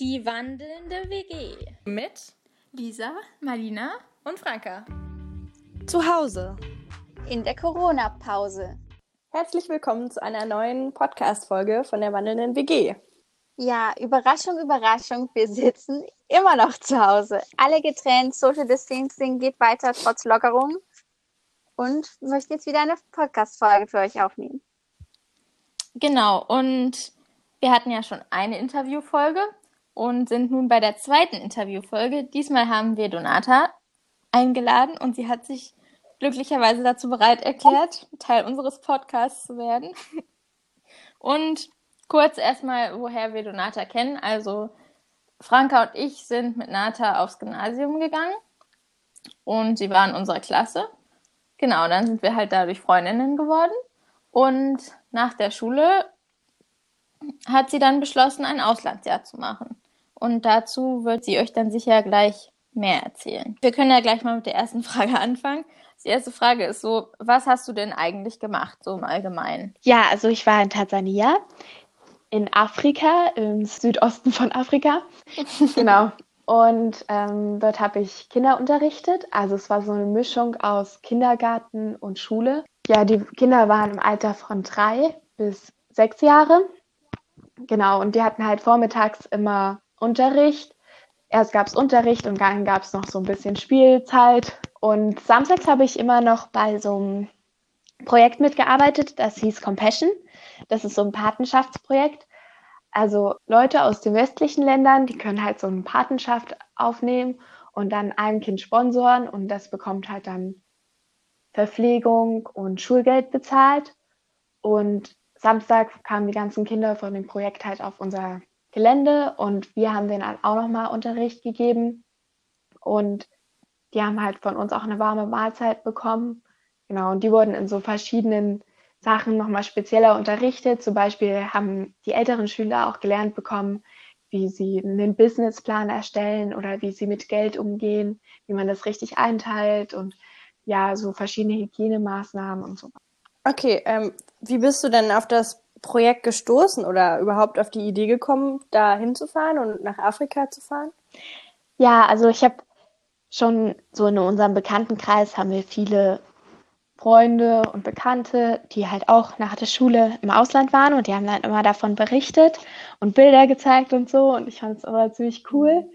Die wandelnde WG. Mit Lisa, Marlina und Franka. Zu Hause. In der Corona-Pause. Herzlich willkommen zu einer neuen Podcast-Folge von der wandelnden WG. Ja, Überraschung, Überraschung, wir sitzen immer noch zu Hause. Alle getrennt, Social Distancing geht weiter trotz Lockerung und möchten jetzt wieder eine Podcast-Folge für euch aufnehmen. Genau, und wir hatten ja schon eine Interviewfolge und sind nun bei der zweiten Interviewfolge. Diesmal haben wir Donata eingeladen und sie hat sich glücklicherweise dazu bereit erklärt, Teil unseres Podcasts zu werden. Und kurz erstmal, woher wir Donata kennen. Also Franka und ich sind mit Nata aufs Gymnasium gegangen und sie war in unserer Klasse. Genau, dann sind wir halt dadurch Freundinnen geworden. Und nach der Schule hat sie dann beschlossen, ein Auslandsjahr zu machen. Und dazu wird sie euch dann sicher gleich mehr erzählen. Wir können ja gleich mal mit der ersten Frage anfangen. Die erste Frage ist so, was hast du denn eigentlich gemacht, so im Allgemeinen? Ja, also ich war in Tansania, in Afrika, im Südosten von Afrika. genau. Und ähm, dort habe ich Kinder unterrichtet. Also es war so eine Mischung aus Kindergarten und Schule. Ja, die Kinder waren im Alter von drei bis sechs Jahre. Genau, und die hatten halt vormittags immer Unterricht. Erst gab es Unterricht und dann gab es noch so ein bisschen Spielzeit. Und samstags habe ich immer noch bei so einem Projekt mitgearbeitet, das hieß Compassion. Das ist so ein Patenschaftsprojekt. Also Leute aus den westlichen Ländern, die können halt so eine Patenschaft aufnehmen und dann einem Kind sponsoren und das bekommt halt dann Verpflegung und Schulgeld bezahlt. Und Samstag kamen die ganzen Kinder von dem Projekt halt auf unser Gelände und wir haben denen auch nochmal Unterricht gegeben. Und die haben halt von uns auch eine warme Mahlzeit bekommen. Genau, und die wurden in so verschiedenen Sachen nochmal spezieller unterrichtet. Zum Beispiel haben die älteren Schüler auch gelernt bekommen, wie sie einen Businessplan erstellen oder wie sie mit Geld umgehen, wie man das richtig einteilt und ja, so verschiedene Hygienemaßnahmen und so. Okay, ähm, wie bist du denn auf das Projekt gestoßen oder überhaupt auf die Idee gekommen, da hinzufahren und nach Afrika zu fahren? Ja, also ich habe schon so in unserem Bekanntenkreis haben wir viele Freunde und Bekannte, die halt auch nach der Schule im Ausland waren und die haben dann immer davon berichtet und Bilder gezeigt und so und ich fand es immer ziemlich cool.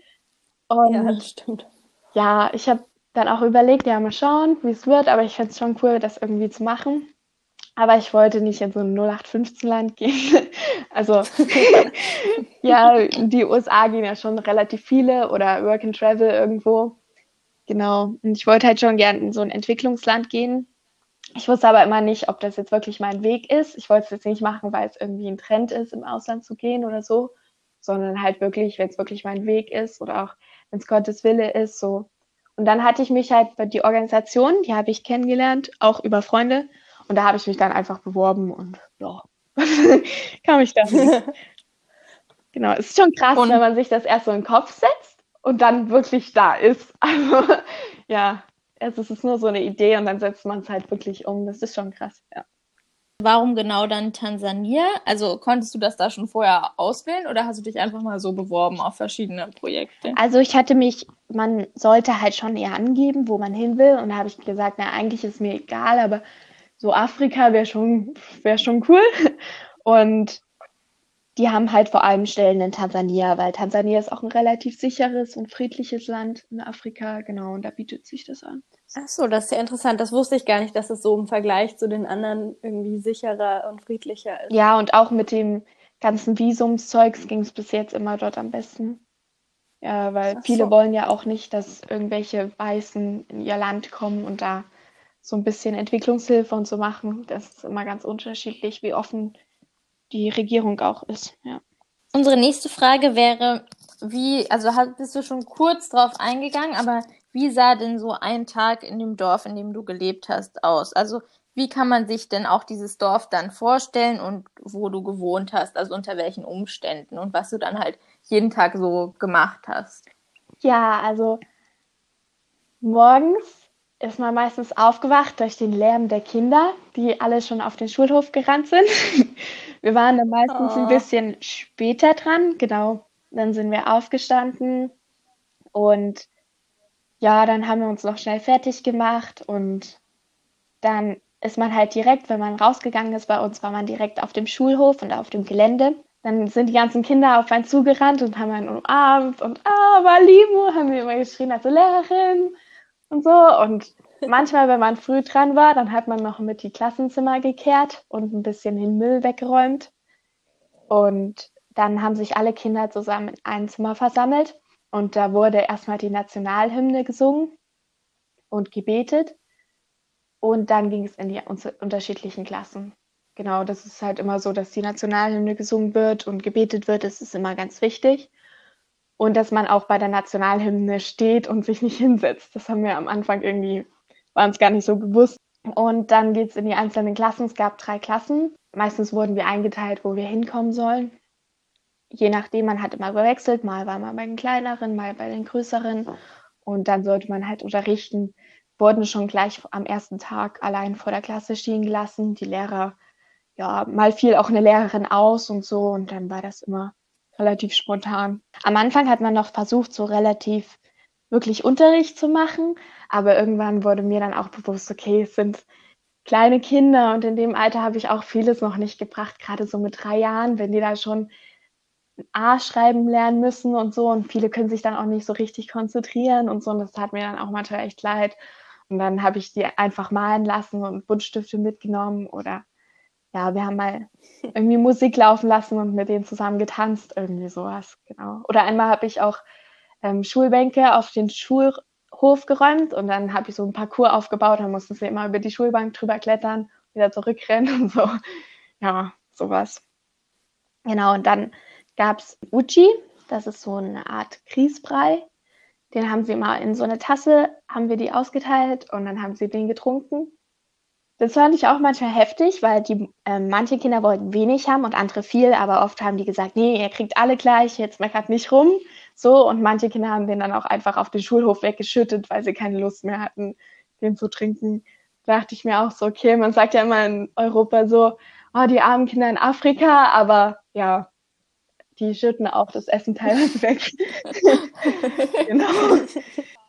Und ja, das stimmt. Ja, ich habe dann auch überlegt, ja, mal schauen, wie es wird, aber ich fände es schon cool, das irgendwie zu machen. Aber ich wollte nicht in so ein 0815-Land gehen. also, ja, die USA gehen ja schon relativ viele oder Work and Travel irgendwo. Genau. Und ich wollte halt schon gern in so ein Entwicklungsland gehen. Ich wusste aber immer nicht, ob das jetzt wirklich mein Weg ist. Ich wollte es jetzt nicht machen, weil es irgendwie ein Trend ist, im Ausland zu gehen oder so, sondern halt wirklich, wenn es wirklich mein Weg ist oder auch wenn es Gottes Wille ist, so. Und dann hatte ich mich halt bei die Organisation, die habe ich kennengelernt, auch über Freunde. Und da habe ich mich dann einfach beworben und ja, kam ich dann. genau, es ist schon krass, und wenn man sich das erst so in den Kopf setzt und dann wirklich da ist. Also ja, es ist nur so eine Idee und dann setzt man es halt wirklich um. Das ist schon krass, ja. Warum genau dann Tansania? Also konntest du das da schon vorher auswählen oder hast du dich einfach mal so beworben auf verschiedene Projekte? Also ich hatte mich, man sollte halt schon eher angeben, wo man hin will. Und da habe ich gesagt, na eigentlich ist mir egal, aber so Afrika wäre schon, wäre schon cool. Und die haben halt vor allem Stellen in Tansania, weil Tansania ist auch ein relativ sicheres und friedliches Land in Afrika, genau, und da bietet sich das an. Ach so, das ist ja interessant. Das wusste ich gar nicht, dass es so im Vergleich zu den anderen irgendwie sicherer und friedlicher ist. Ja, und auch mit dem ganzen Visumszeugs ging es bis jetzt immer dort am besten. Ja, weil so. viele wollen ja auch nicht, dass irgendwelche Weißen in ihr Land kommen und da so ein bisschen Entwicklungshilfe und so machen. Das ist immer ganz unterschiedlich, wie offen die Regierung auch ist. Ja. Unsere nächste Frage wäre, wie, also bist du schon kurz drauf eingegangen, aber wie sah denn so ein Tag in dem Dorf, in dem du gelebt hast, aus? Also wie kann man sich denn auch dieses Dorf dann vorstellen und wo du gewohnt hast, also unter welchen Umständen und was du dann halt jeden Tag so gemacht hast? Ja, also morgens ist man meistens aufgewacht durch den Lärm der Kinder, die alle schon auf den Schulhof gerannt sind. Wir waren dann meistens oh. ein bisschen später dran, genau Dann sind wir aufgestanden und ja, dann haben wir uns noch schnell fertig gemacht und dann ist man halt direkt, wenn man rausgegangen ist, bei uns war man direkt auf dem Schulhof und auf dem Gelände. Dann sind die ganzen Kinder auf einen zugerannt und haben einen umarmt und ah, Malimo, haben wir immer geschrien, also Lehrerin und so. Und manchmal, wenn man früh dran war, dann hat man noch mit die Klassenzimmer gekehrt und ein bisschen den Müll weggeräumt. Und dann haben sich alle Kinder zusammen in ein Zimmer versammelt und da wurde erstmal die Nationalhymne gesungen und gebetet. Und dann ging es in die unterschiedlichen Klassen. Genau, das ist halt immer so, dass die Nationalhymne gesungen wird und gebetet wird. Das ist immer ganz wichtig. Und dass man auch bei der Nationalhymne steht und sich nicht hinsetzt. Das haben wir am Anfang irgendwie, war uns gar nicht so bewusst. Und dann geht es in die einzelnen Klassen. Es gab drei Klassen. Meistens wurden wir eingeteilt, wo wir hinkommen sollen. Je nachdem, man hat immer gewechselt. Mal war man bei den kleineren, mal bei den größeren. Und dann sollte man halt unterrichten. Wurden schon gleich am ersten Tag allein vor der Klasse stehen gelassen. Die Lehrer, ja, mal fiel auch eine Lehrerin aus und so. Und dann war das immer relativ spontan. Am Anfang hat man noch versucht, so relativ wirklich Unterricht zu machen. Aber irgendwann wurde mir dann auch bewusst, okay, es sind kleine Kinder und in dem Alter habe ich auch vieles noch nicht gebracht, gerade so mit drei Jahren, wenn die da schon A schreiben lernen müssen und so und viele können sich dann auch nicht so richtig konzentrieren und so und das tat mir dann auch manchmal echt leid und dann habe ich die einfach malen lassen und Buntstifte mitgenommen oder ja, wir haben mal irgendwie Musik laufen lassen und mit denen zusammen getanzt, irgendwie sowas, genau. Oder einmal habe ich auch ähm, Schulbänke auf den Schulhof geräumt und dann habe ich so ein Parcours aufgebaut, dann mussten sie immer über die Schulbank drüber klettern, wieder zurückrennen und so. Ja, sowas. Genau, und dann gab es Uchi, das ist so eine Art Grießbrei. Den haben sie immer in so eine Tasse, haben wir die ausgeteilt und dann haben sie den getrunken. Das fand ich auch manchmal heftig, weil die äh, manche Kinder wollten wenig haben und andere viel, aber oft haben die gesagt, nee, ihr kriegt alle gleich, jetzt meckert nicht rum. So, und manche Kinder haben den dann auch einfach auf den Schulhof weggeschüttet, weil sie keine Lust mehr hatten, den zu trinken. Da dachte ich mir auch so, okay, man sagt ja immer in Europa so, oh, die armen Kinder in Afrika, aber ja, die schütten auch das Essen teilweise weg. genau.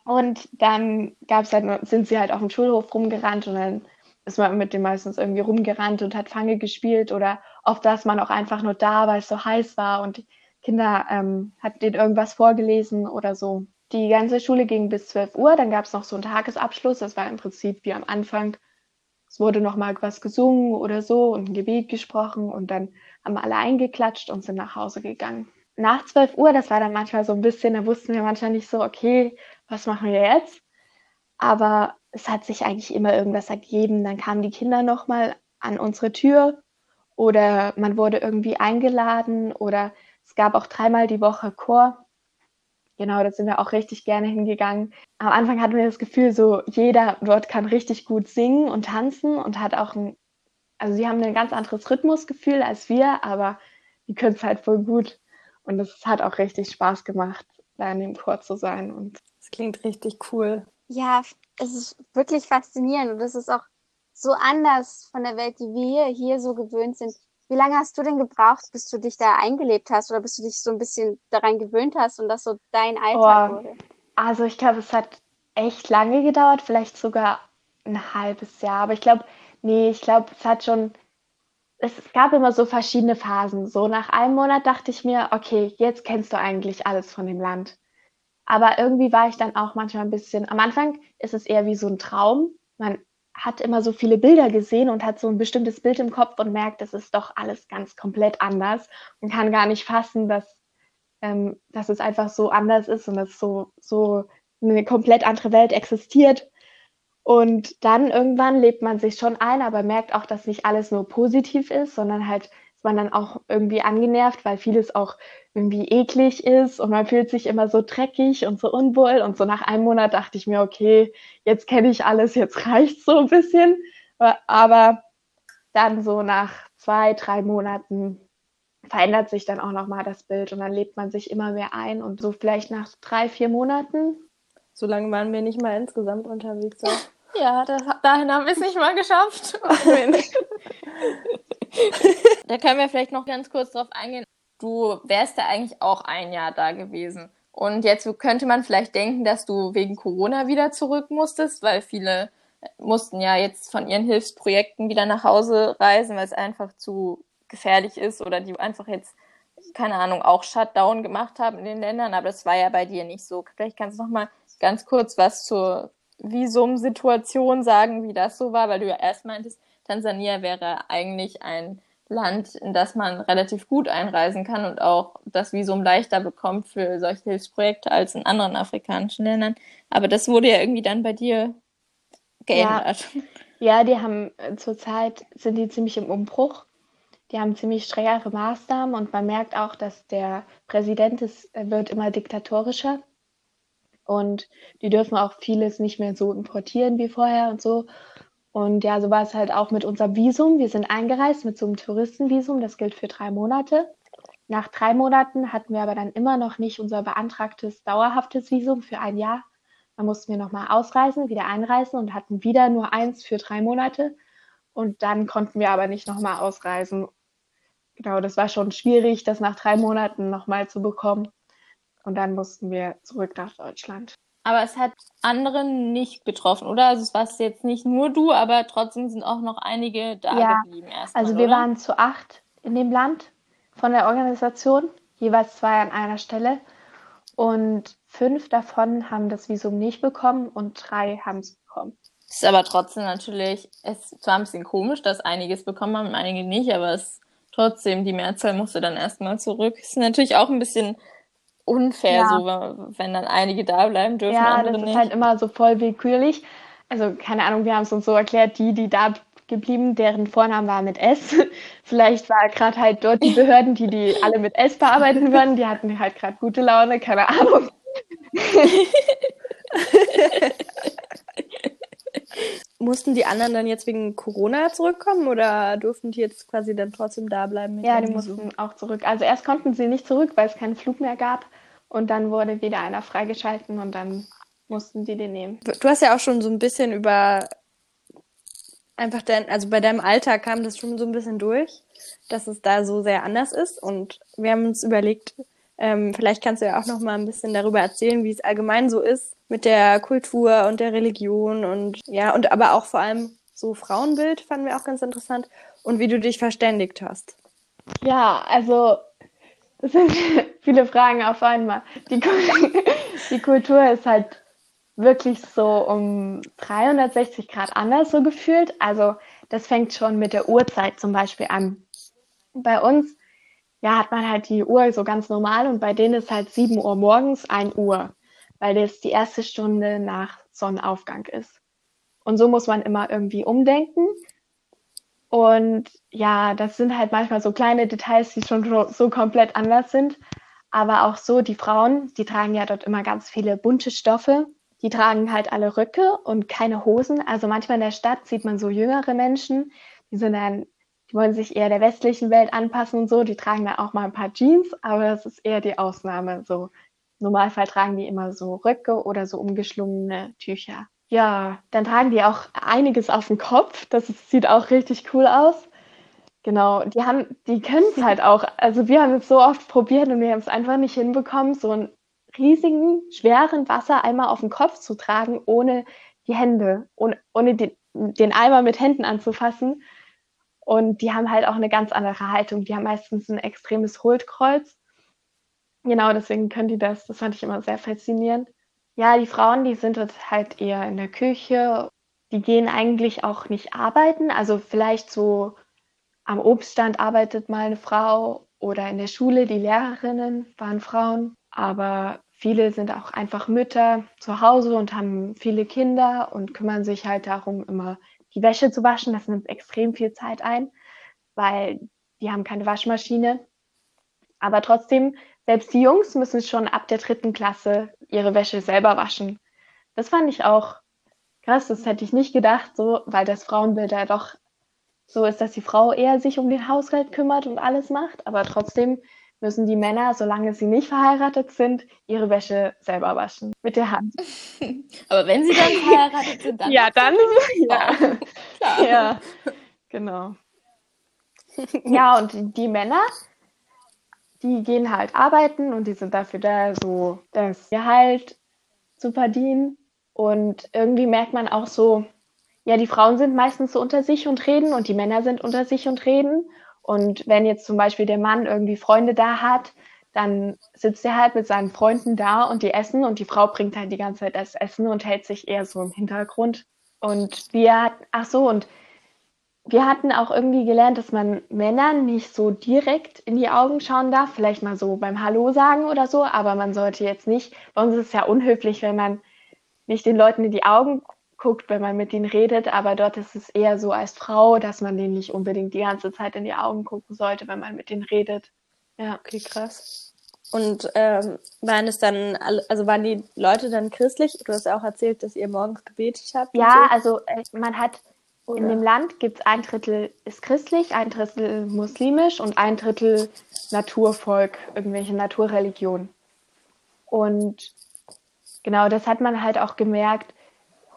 Und dann gab's halt, sind sie halt auf dem Schulhof rumgerannt und dann ist man mit dem meistens irgendwie rumgerannt und hat Fange gespielt oder oft saß man auch einfach nur da, weil es so heiß war und Kinder ähm, hatten denen irgendwas vorgelesen oder so. Die ganze Schule ging bis 12 Uhr, dann gab es noch so einen Tagesabschluss, das war im Prinzip wie am Anfang. Es wurde noch mal was gesungen oder so und ein Gebet gesprochen und dann haben alle eingeklatscht und sind nach Hause gegangen. Nach 12 Uhr, das war dann manchmal so ein bisschen, da wussten wir manchmal nicht so, okay, was machen wir jetzt? Aber es hat sich eigentlich immer irgendwas ergeben. Dann kamen die Kinder nochmal an unsere Tür oder man wurde irgendwie eingeladen oder es gab auch dreimal die Woche Chor. Genau, da sind wir auch richtig gerne hingegangen. Am Anfang hatten wir das Gefühl, so jeder dort kann richtig gut singen und tanzen und hat auch ein also sie haben ein ganz anderes Rhythmusgefühl als wir, aber die können es halt voll gut. Und es hat auch richtig Spaß gemacht, da in dem Chor zu sein. Und das klingt richtig cool. Ja, es ist wirklich faszinierend und es ist auch so anders von der Welt, die wir hier so gewöhnt sind. Wie lange hast du denn gebraucht, bis du dich da eingelebt hast oder bis du dich so ein bisschen daran gewöhnt hast und das so dein Alltag oh, wurde? Also ich glaube, es hat echt lange gedauert, vielleicht sogar ein halbes Jahr. Aber ich glaube, Nee, ich glaube, es hat schon, es gab immer so verschiedene Phasen. So nach einem Monat dachte ich mir, okay, jetzt kennst du eigentlich alles von dem Land. Aber irgendwie war ich dann auch manchmal ein bisschen, am Anfang ist es eher wie so ein Traum. Man hat immer so viele Bilder gesehen und hat so ein bestimmtes Bild im Kopf und merkt, es ist doch alles ganz komplett anders und kann gar nicht fassen, dass, ähm, dass es einfach so anders ist und dass so, so eine komplett andere Welt existiert. Und dann irgendwann lebt man sich schon ein, aber merkt auch, dass nicht alles nur positiv ist, sondern halt man dann auch irgendwie angenervt, weil vieles auch irgendwie eklig ist und man fühlt sich immer so dreckig und so unwohl. Und so nach einem Monat dachte ich mir, okay, jetzt kenne ich alles, jetzt reicht so ein bisschen. Aber dann so nach zwei, drei Monaten verändert sich dann auch nochmal das Bild und dann lebt man sich immer mehr ein und so vielleicht nach drei, vier Monaten. So lange waren wir nicht mal insgesamt unterwegs. Ja, das, dahin haben wir es nicht mal geschafft. da können wir vielleicht noch ganz kurz drauf eingehen. du wärst ja eigentlich auch ein Jahr da gewesen. Und jetzt könnte man vielleicht denken, dass du wegen Corona wieder zurück musstest, weil viele mussten ja jetzt von ihren Hilfsprojekten wieder nach Hause reisen, weil es einfach zu gefährlich ist oder die einfach jetzt, keine Ahnung, auch Shutdown gemacht haben in den Ländern. Aber das war ja bei dir nicht so. Vielleicht kannst du noch mal ganz kurz was zur Visumsituation sagen, wie das so war, weil du ja erst meintest, Tansania wäre eigentlich ein Land, in das man relativ gut einreisen kann und auch das Visum leichter bekommt für solche Hilfsprojekte als in anderen afrikanischen Ländern. Aber das wurde ja irgendwie dann bei dir geändert. Ja, ja die haben äh, zurzeit sind die ziemlich im Umbruch. Die haben ziemlich strengere Maßnahmen und man merkt auch, dass der Präsident ist, wird immer diktatorischer und die dürfen auch vieles nicht mehr so importieren wie vorher und so. Und ja, so war es halt auch mit unserem Visum. Wir sind eingereist mit so einem Touristenvisum, das gilt für drei Monate. Nach drei Monaten hatten wir aber dann immer noch nicht unser beantragtes dauerhaftes Visum für ein Jahr. Dann mussten wir nochmal ausreisen, wieder einreisen und hatten wieder nur eins für drei Monate. Und dann konnten wir aber nicht nochmal ausreisen. Genau, das war schon schwierig, das nach drei Monaten nochmal zu bekommen. Und dann mussten wir zurück nach Deutschland. Aber es hat andere nicht betroffen, oder? Also es war jetzt nicht nur du, aber trotzdem sind auch noch einige da ja, geblieben erstmal. Also wir oder? waren zu acht in dem Land von der Organisation, jeweils zwei an einer Stelle. Und fünf davon haben das Visum nicht bekommen und drei haben es bekommen. Ist aber trotzdem natürlich, es ist zwar ein bisschen komisch, dass einiges bekommen haben und einige nicht, aber es trotzdem, die Mehrzahl musste dann erstmal zurück. Ist natürlich auch ein bisschen unfair, ja. so, wenn dann einige da bleiben dürfen, ja, andere das ist halt immer so voll willkürlich. Also, keine Ahnung, wir haben es uns so erklärt, die, die da geblieben, deren Vornamen war mit S. Vielleicht war gerade halt dort die Behörden, die die alle mit S bearbeiten würden, die hatten halt gerade gute Laune, keine Ahnung. Mussten die anderen dann jetzt wegen Corona zurückkommen oder durften die jetzt quasi dann trotzdem da bleiben? ja, die mussten auch zurück. Also erst konnten sie nicht zurück, weil es keinen Flug mehr gab. Und dann wurde wieder einer freigeschalten und dann mussten die den nehmen. Du hast ja auch schon so ein bisschen über einfach dein, also bei deinem Alter kam das schon so ein bisschen durch, dass es da so sehr anders ist. Und wir haben uns überlegt, ähm, vielleicht kannst du ja auch noch mal ein bisschen darüber erzählen, wie es allgemein so ist mit der Kultur und der Religion und ja, und aber auch vor allem so Frauenbild fanden wir auch ganz interessant und wie du dich verständigt hast. Ja, also es sind viele Fragen auf einmal. Die, die Kultur ist halt wirklich so um 360 Grad anders so gefühlt. Also das fängt schon mit der Uhrzeit zum Beispiel an. Bei uns ja, hat man halt die Uhr so ganz normal und bei denen ist halt 7 Uhr morgens 1 Uhr, weil das die erste Stunde nach Sonnenaufgang ist. Und so muss man immer irgendwie umdenken. Und ja, das sind halt manchmal so kleine Details, die schon so komplett anders sind. Aber auch so, die Frauen, die tragen ja dort immer ganz viele bunte Stoffe. Die tragen halt alle Röcke und keine Hosen. Also manchmal in der Stadt sieht man so jüngere Menschen, die sind dann die wollen sich eher der westlichen Welt anpassen und so. Die tragen dann auch mal ein paar Jeans, aber das ist eher die Ausnahme. So Normalfall tragen die immer so Röcke oder so umgeschlungene Tücher. Ja, dann tragen die auch einiges auf dem Kopf. Das ist, sieht auch richtig cool aus. Genau, die haben, die können es halt auch. Also wir haben es so oft probiert und wir haben es einfach nicht hinbekommen, so einen riesigen, schweren Wassereimer auf dem Kopf zu tragen, ohne die Hände, ohne, ohne den, den Eimer mit Händen anzufassen. Und die haben halt auch eine ganz andere Haltung. Die haben meistens ein extremes Hohlkreuz. Genau, deswegen können die das. Das fand ich immer sehr faszinierend. Ja, die Frauen, die sind halt eher in der Küche. Die gehen eigentlich auch nicht arbeiten. Also vielleicht so am Obststand arbeitet mal eine Frau oder in der Schule, die Lehrerinnen waren Frauen. Aber viele sind auch einfach Mütter zu Hause und haben viele Kinder und kümmern sich halt darum, immer die Wäsche zu waschen. Das nimmt extrem viel Zeit ein, weil die haben keine Waschmaschine. Aber trotzdem, selbst die Jungs müssen schon ab der dritten Klasse ihre Wäsche selber waschen. Das fand ich auch krass, das hätte ich nicht gedacht, so, weil das Frauenbild ja doch so ist, dass die Frau eher sich um den Haushalt kümmert und alles macht, aber trotzdem müssen die Männer, solange sie nicht verheiratet sind, ihre Wäsche selber waschen mit der Hand. Aber wenn sie dann verheiratet sind, dann ja, dann ja, klar. ja, genau. Ja und die Männer, die gehen halt arbeiten und die sind dafür da, so das Gehalt zu verdienen. Und irgendwie merkt man auch so, ja, die Frauen sind meistens so unter sich und reden und die Männer sind unter sich und reden. Und wenn jetzt zum Beispiel der Mann irgendwie Freunde da hat, dann sitzt er halt mit seinen Freunden da und die essen und die Frau bringt halt die ganze Zeit das Essen und hält sich eher so im Hintergrund. Und wir, ach so, und wir hatten auch irgendwie gelernt, dass man Männern nicht so direkt in die Augen schauen darf, vielleicht mal so beim Hallo sagen oder so, aber man sollte jetzt nicht, bei uns ist es ja unhöflich, wenn man nicht den Leuten in die Augen guckt, wenn man mit ihnen redet, aber dort ist es eher so als Frau, dass man denen nicht unbedingt die ganze Zeit in die Augen gucken sollte, wenn man mit ihnen redet. Ja, okay, krass. Und ähm, waren es dann, also waren die Leute dann christlich? Du hast ja auch erzählt, dass ihr morgens gebetet habt. Ja, so. also äh, man hat oder? In dem Land gibt es ein Drittel ist christlich, ein Drittel muslimisch und ein Drittel Naturvolk, irgendwelche Naturreligionen. Und genau, das hat man halt auch gemerkt.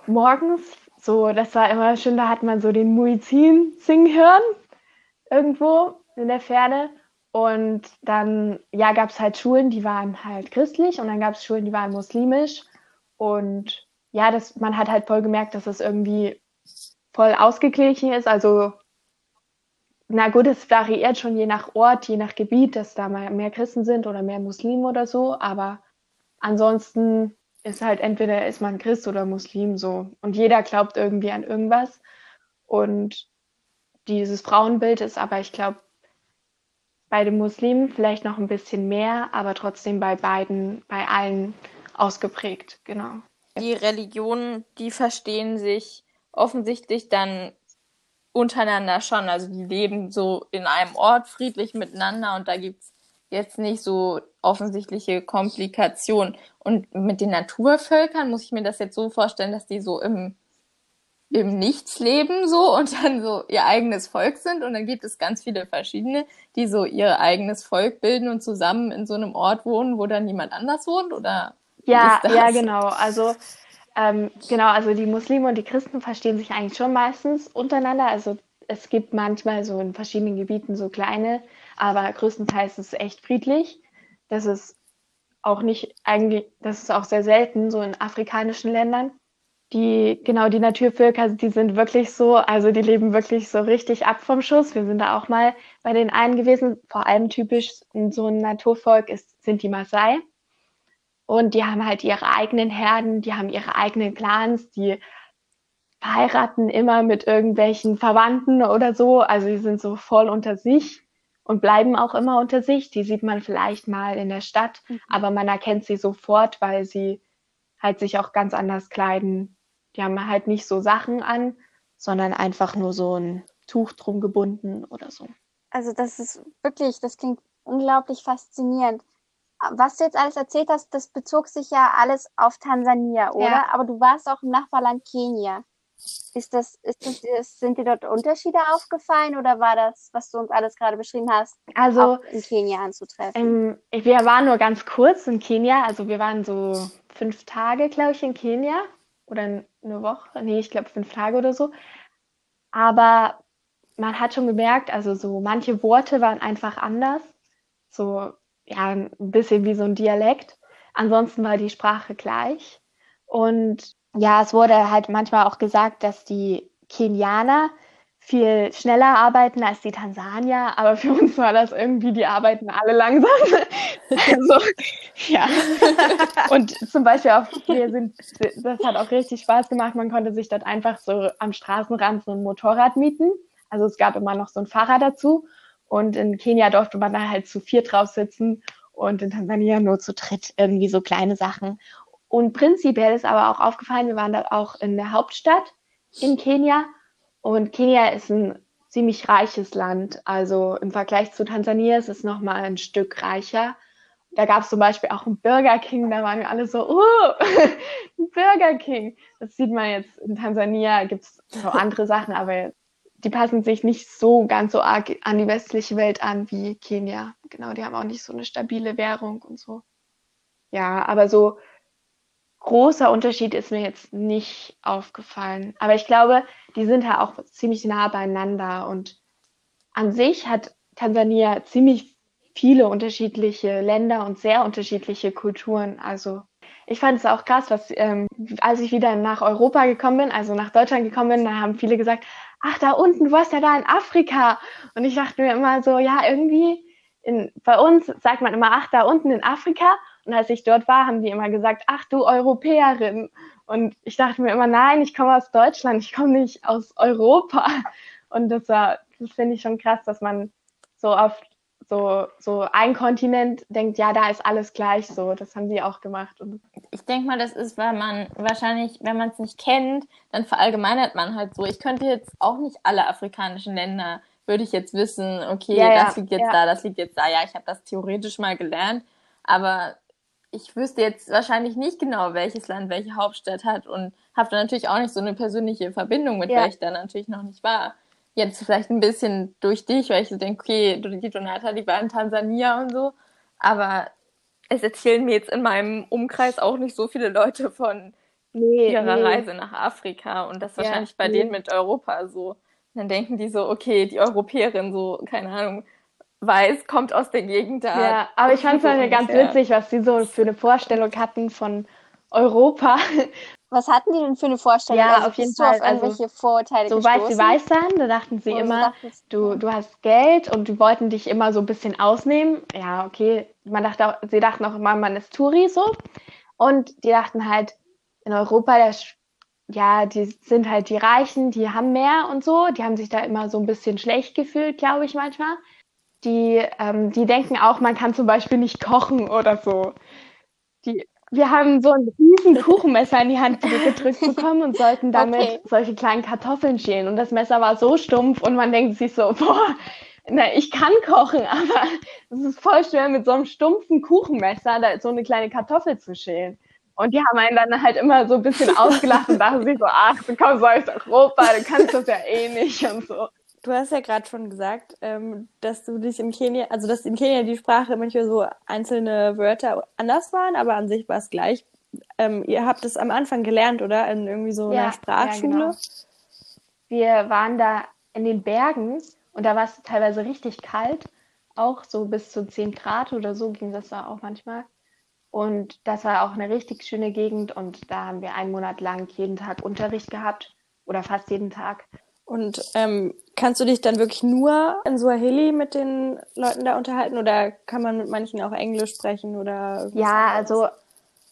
Morgens, so, das war immer schön, da hat man so den Muizin singen hören, irgendwo in der Ferne. Und dann, ja, gab es halt Schulen, die waren halt christlich und dann gab es Schulen, die waren muslimisch. Und ja, das, man hat halt voll gemerkt, dass es irgendwie voll ausgeglichen ist. Also, na gut, es variiert schon je nach Ort, je nach Gebiet, dass da mal mehr Christen sind oder mehr Muslime oder so. Aber ansonsten ist halt entweder ist man Christ oder Muslim so. Und jeder glaubt irgendwie an irgendwas. Und dieses Frauenbild ist aber, ich glaube, bei den Muslimen vielleicht noch ein bisschen mehr, aber trotzdem bei beiden, bei allen ausgeprägt, genau. Die Religionen, die verstehen sich offensichtlich dann untereinander schon. Also die leben so in einem Ort friedlich miteinander und da gibt's jetzt nicht so offensichtliche Komplikationen. Und mit den Naturvölkern muss ich mir das jetzt so vorstellen, dass die so im, im Nichts leben so und dann so ihr eigenes Volk sind und dann gibt es ganz viele verschiedene, die so ihr eigenes Volk bilden und zusammen in so einem Ort wohnen, wo dann niemand anders wohnt oder ja, ja, genau. Also ähm, genau, also die Muslime und die Christen verstehen sich eigentlich schon meistens untereinander. Also es gibt manchmal so in verschiedenen Gebieten so kleine, aber größtenteils ist es echt friedlich. Das ist auch nicht eigentlich, das ist auch sehr selten so in afrikanischen Ländern. Die, genau, die Naturvölker, die sind wirklich so, also die leben wirklich so richtig ab vom Schuss. Wir sind da auch mal bei den einen gewesen. Vor allem typisch so ein Naturvolk ist, sind die Maasai. Und die haben halt ihre eigenen Herden, die haben ihre eigenen Clans, die heiraten immer mit irgendwelchen Verwandten oder so. Also die sind so voll unter sich und bleiben auch immer unter sich. Die sieht man vielleicht mal in der Stadt, mhm. aber man erkennt sie sofort, weil sie halt sich auch ganz anders kleiden. Die haben halt nicht so Sachen an, sondern einfach nur so ein Tuch drum gebunden oder so. Also das ist wirklich, das klingt unglaublich faszinierend was du jetzt alles erzählt hast, das bezog sich ja alles auf Tansania, oder? Ja. Aber du warst auch im Nachbarland Kenia. Ist das, ist das, sind dir dort Unterschiede aufgefallen oder war das, was du uns alles gerade beschrieben hast, also, in Kenia anzutreffen? Ähm, wir waren nur ganz kurz in Kenia, also wir waren so fünf Tage, glaube ich, in Kenia oder eine Woche, nee, ich glaube fünf Tage oder so. Aber man hat schon gemerkt, also so manche Worte waren einfach anders. So ja, ein bisschen wie so ein Dialekt. Ansonsten war die Sprache gleich. Und ja, es wurde halt manchmal auch gesagt, dass die Kenianer viel schneller arbeiten als die Tansanier, aber für uns war das irgendwie, die arbeiten alle langsam. also, ja. Und zum Beispiel auch, wir sind, das hat auch richtig Spaß gemacht. Man konnte sich dort einfach so am Straßenrand so ein Motorrad mieten. Also es gab immer noch so ein Fahrer dazu. Und in Kenia durfte man da halt zu vier drauf sitzen und in Tansania nur zu dritt, irgendwie so kleine Sachen. Und prinzipiell ist aber auch aufgefallen, wir waren da auch in der Hauptstadt in Kenia. Und Kenia ist ein ziemlich reiches Land. Also im Vergleich zu Tansania ist es nochmal ein Stück reicher. Da gab es zum Beispiel auch einen Burger King, da waren wir alle so, oh, ein Burger King. Das sieht man jetzt in Tansania, gibt es so andere Sachen, aber die passen sich nicht so ganz so arg an die westliche Welt an wie Kenia. Genau, die haben auch nicht so eine stabile Währung und so. Ja, aber so großer Unterschied ist mir jetzt nicht aufgefallen. Aber ich glaube, die sind ja auch ziemlich nah beieinander und an sich hat Tansania ziemlich viele unterschiedliche Länder und sehr unterschiedliche Kulturen. Also ich fand es auch krass, was, ähm, als ich wieder nach Europa gekommen bin, also nach Deutschland gekommen bin, da haben viele gesagt, ach, da unten, du warst ja da in Afrika. Und ich dachte mir immer so, ja, irgendwie, in, bei uns sagt man immer, ach, da unten in Afrika. Und als ich dort war, haben die immer gesagt, ach, du Europäerin. Und ich dachte mir immer, nein, ich komme aus Deutschland, ich komme nicht aus Europa. Und das war, das finde ich schon krass, dass man so oft so, so ein Kontinent denkt, ja, da ist alles gleich so. Das haben die auch gemacht. Ich denke mal, das ist, weil man wahrscheinlich, wenn man es nicht kennt, dann verallgemeinert man halt so. Ich könnte jetzt auch nicht alle afrikanischen Länder, würde ich jetzt wissen, okay, Ja, das ja, liegt jetzt ja. da, das liegt jetzt da. Ja, ich habe das theoretisch mal gelernt, aber ich wüsste jetzt wahrscheinlich nicht genau, welches Land welche Hauptstadt hat und habe da natürlich auch nicht so eine persönliche Verbindung mit, Ja. weil ich da natürlich noch nicht war. Jetzt vielleicht ein bisschen durch dich, weil ich so denke, okay, die Donata, die war in Tansania und so, aber es erzählen mir jetzt in meinem Umkreis auch nicht so viele Leute von nee, ihrer nee. Reise nach Afrika und das Ja, wahrscheinlich bei nee. denen mit Europa so. Und dann denken die so, okay, die Europäerin so, keine Ahnung, weiß, kommt aus der Gegend da. Ja, aber ich fand es halt ganz witzig, was die so für eine Vorstellung hatten von Europa. Was hatten die denn für eine Vorstellung? Ja, also auf jeden du auf Fall, also irgendwelche Vorurteile Sobald sie gestoßen? weiß sein, da dachten sie du immer, du, du hast Geld und die wollten dich immer so ein bisschen ausnehmen. Ja, okay. Man dachte auch, sie dachten auch immer, man ist Touri so. Und die dachten halt, in Europa, der, Sch- ja, die sind halt die Reichen, die haben mehr und so. Die haben sich da immer so ein bisschen schlecht gefühlt, glaube ich manchmal. Die, ähm, die denken auch, man kann zum Beispiel nicht kochen oder so. Die, wir haben so ein riesen Kuchenmesser in die Hand gedrückt bekommen und sollten damit Okay. solche kleinen Kartoffeln schälen. Und das Messer war so stumpf und man denkt sich so, boah, na, ich kann kochen, aber es ist voll schwer mit so einem stumpfen Kuchenmesser da so eine kleine Kartoffel zu schälen. Und die haben einen dann halt immer so ein bisschen ausgelacht und dachten sich so, ach, du kommst aus Europa, du kannst das ja eh nicht und so. Du hast ja gerade schon gesagt, ähm, dass du dich in Kenia, also dass in Kenia die Sprache manchmal so einzelne Wörter anders waren, aber an sich war es gleich. Ähm, ihr habt es am Anfang gelernt, oder? In irgendwie so Ja, einer Sprachschule. ja, genau. Wir waren da in den Bergen und da war es teilweise richtig kalt, auch so bis zu 10 Grad oder so ging das da auch manchmal. Und das war auch eine richtig schöne Gegend und da haben wir einen Monat lang jeden Tag Unterricht gehabt oder fast jeden Tag. Und ähm, kannst du dich dann wirklich nur in Swahili mit den Leuten da unterhalten oder kann man mit manchen auch Englisch sprechen oder Ja, also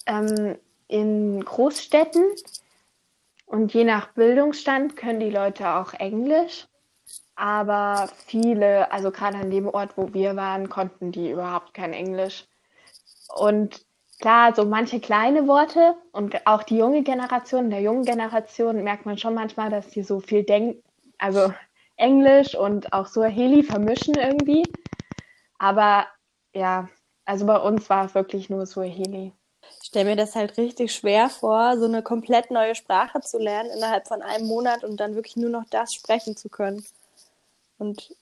ähm, in Großstädten und je nach Bildungsstand können die Leute auch Englisch, aber viele, also gerade an dem Ort, wo wir waren, konnten die überhaupt kein Englisch. Und klar, so manche kleine Worte und auch die junge Generation, der jungen Generation merkt man schon manchmal, dass die so viel denken, also Englisch und auch Swahili vermischen irgendwie. Aber ja, also bei uns war es wirklich nur Swahili. Ich stelle mir das halt richtig schwer vor, so eine komplett neue Sprache zu lernen innerhalb von einem Monat und dann wirklich nur noch das sprechen zu können. Und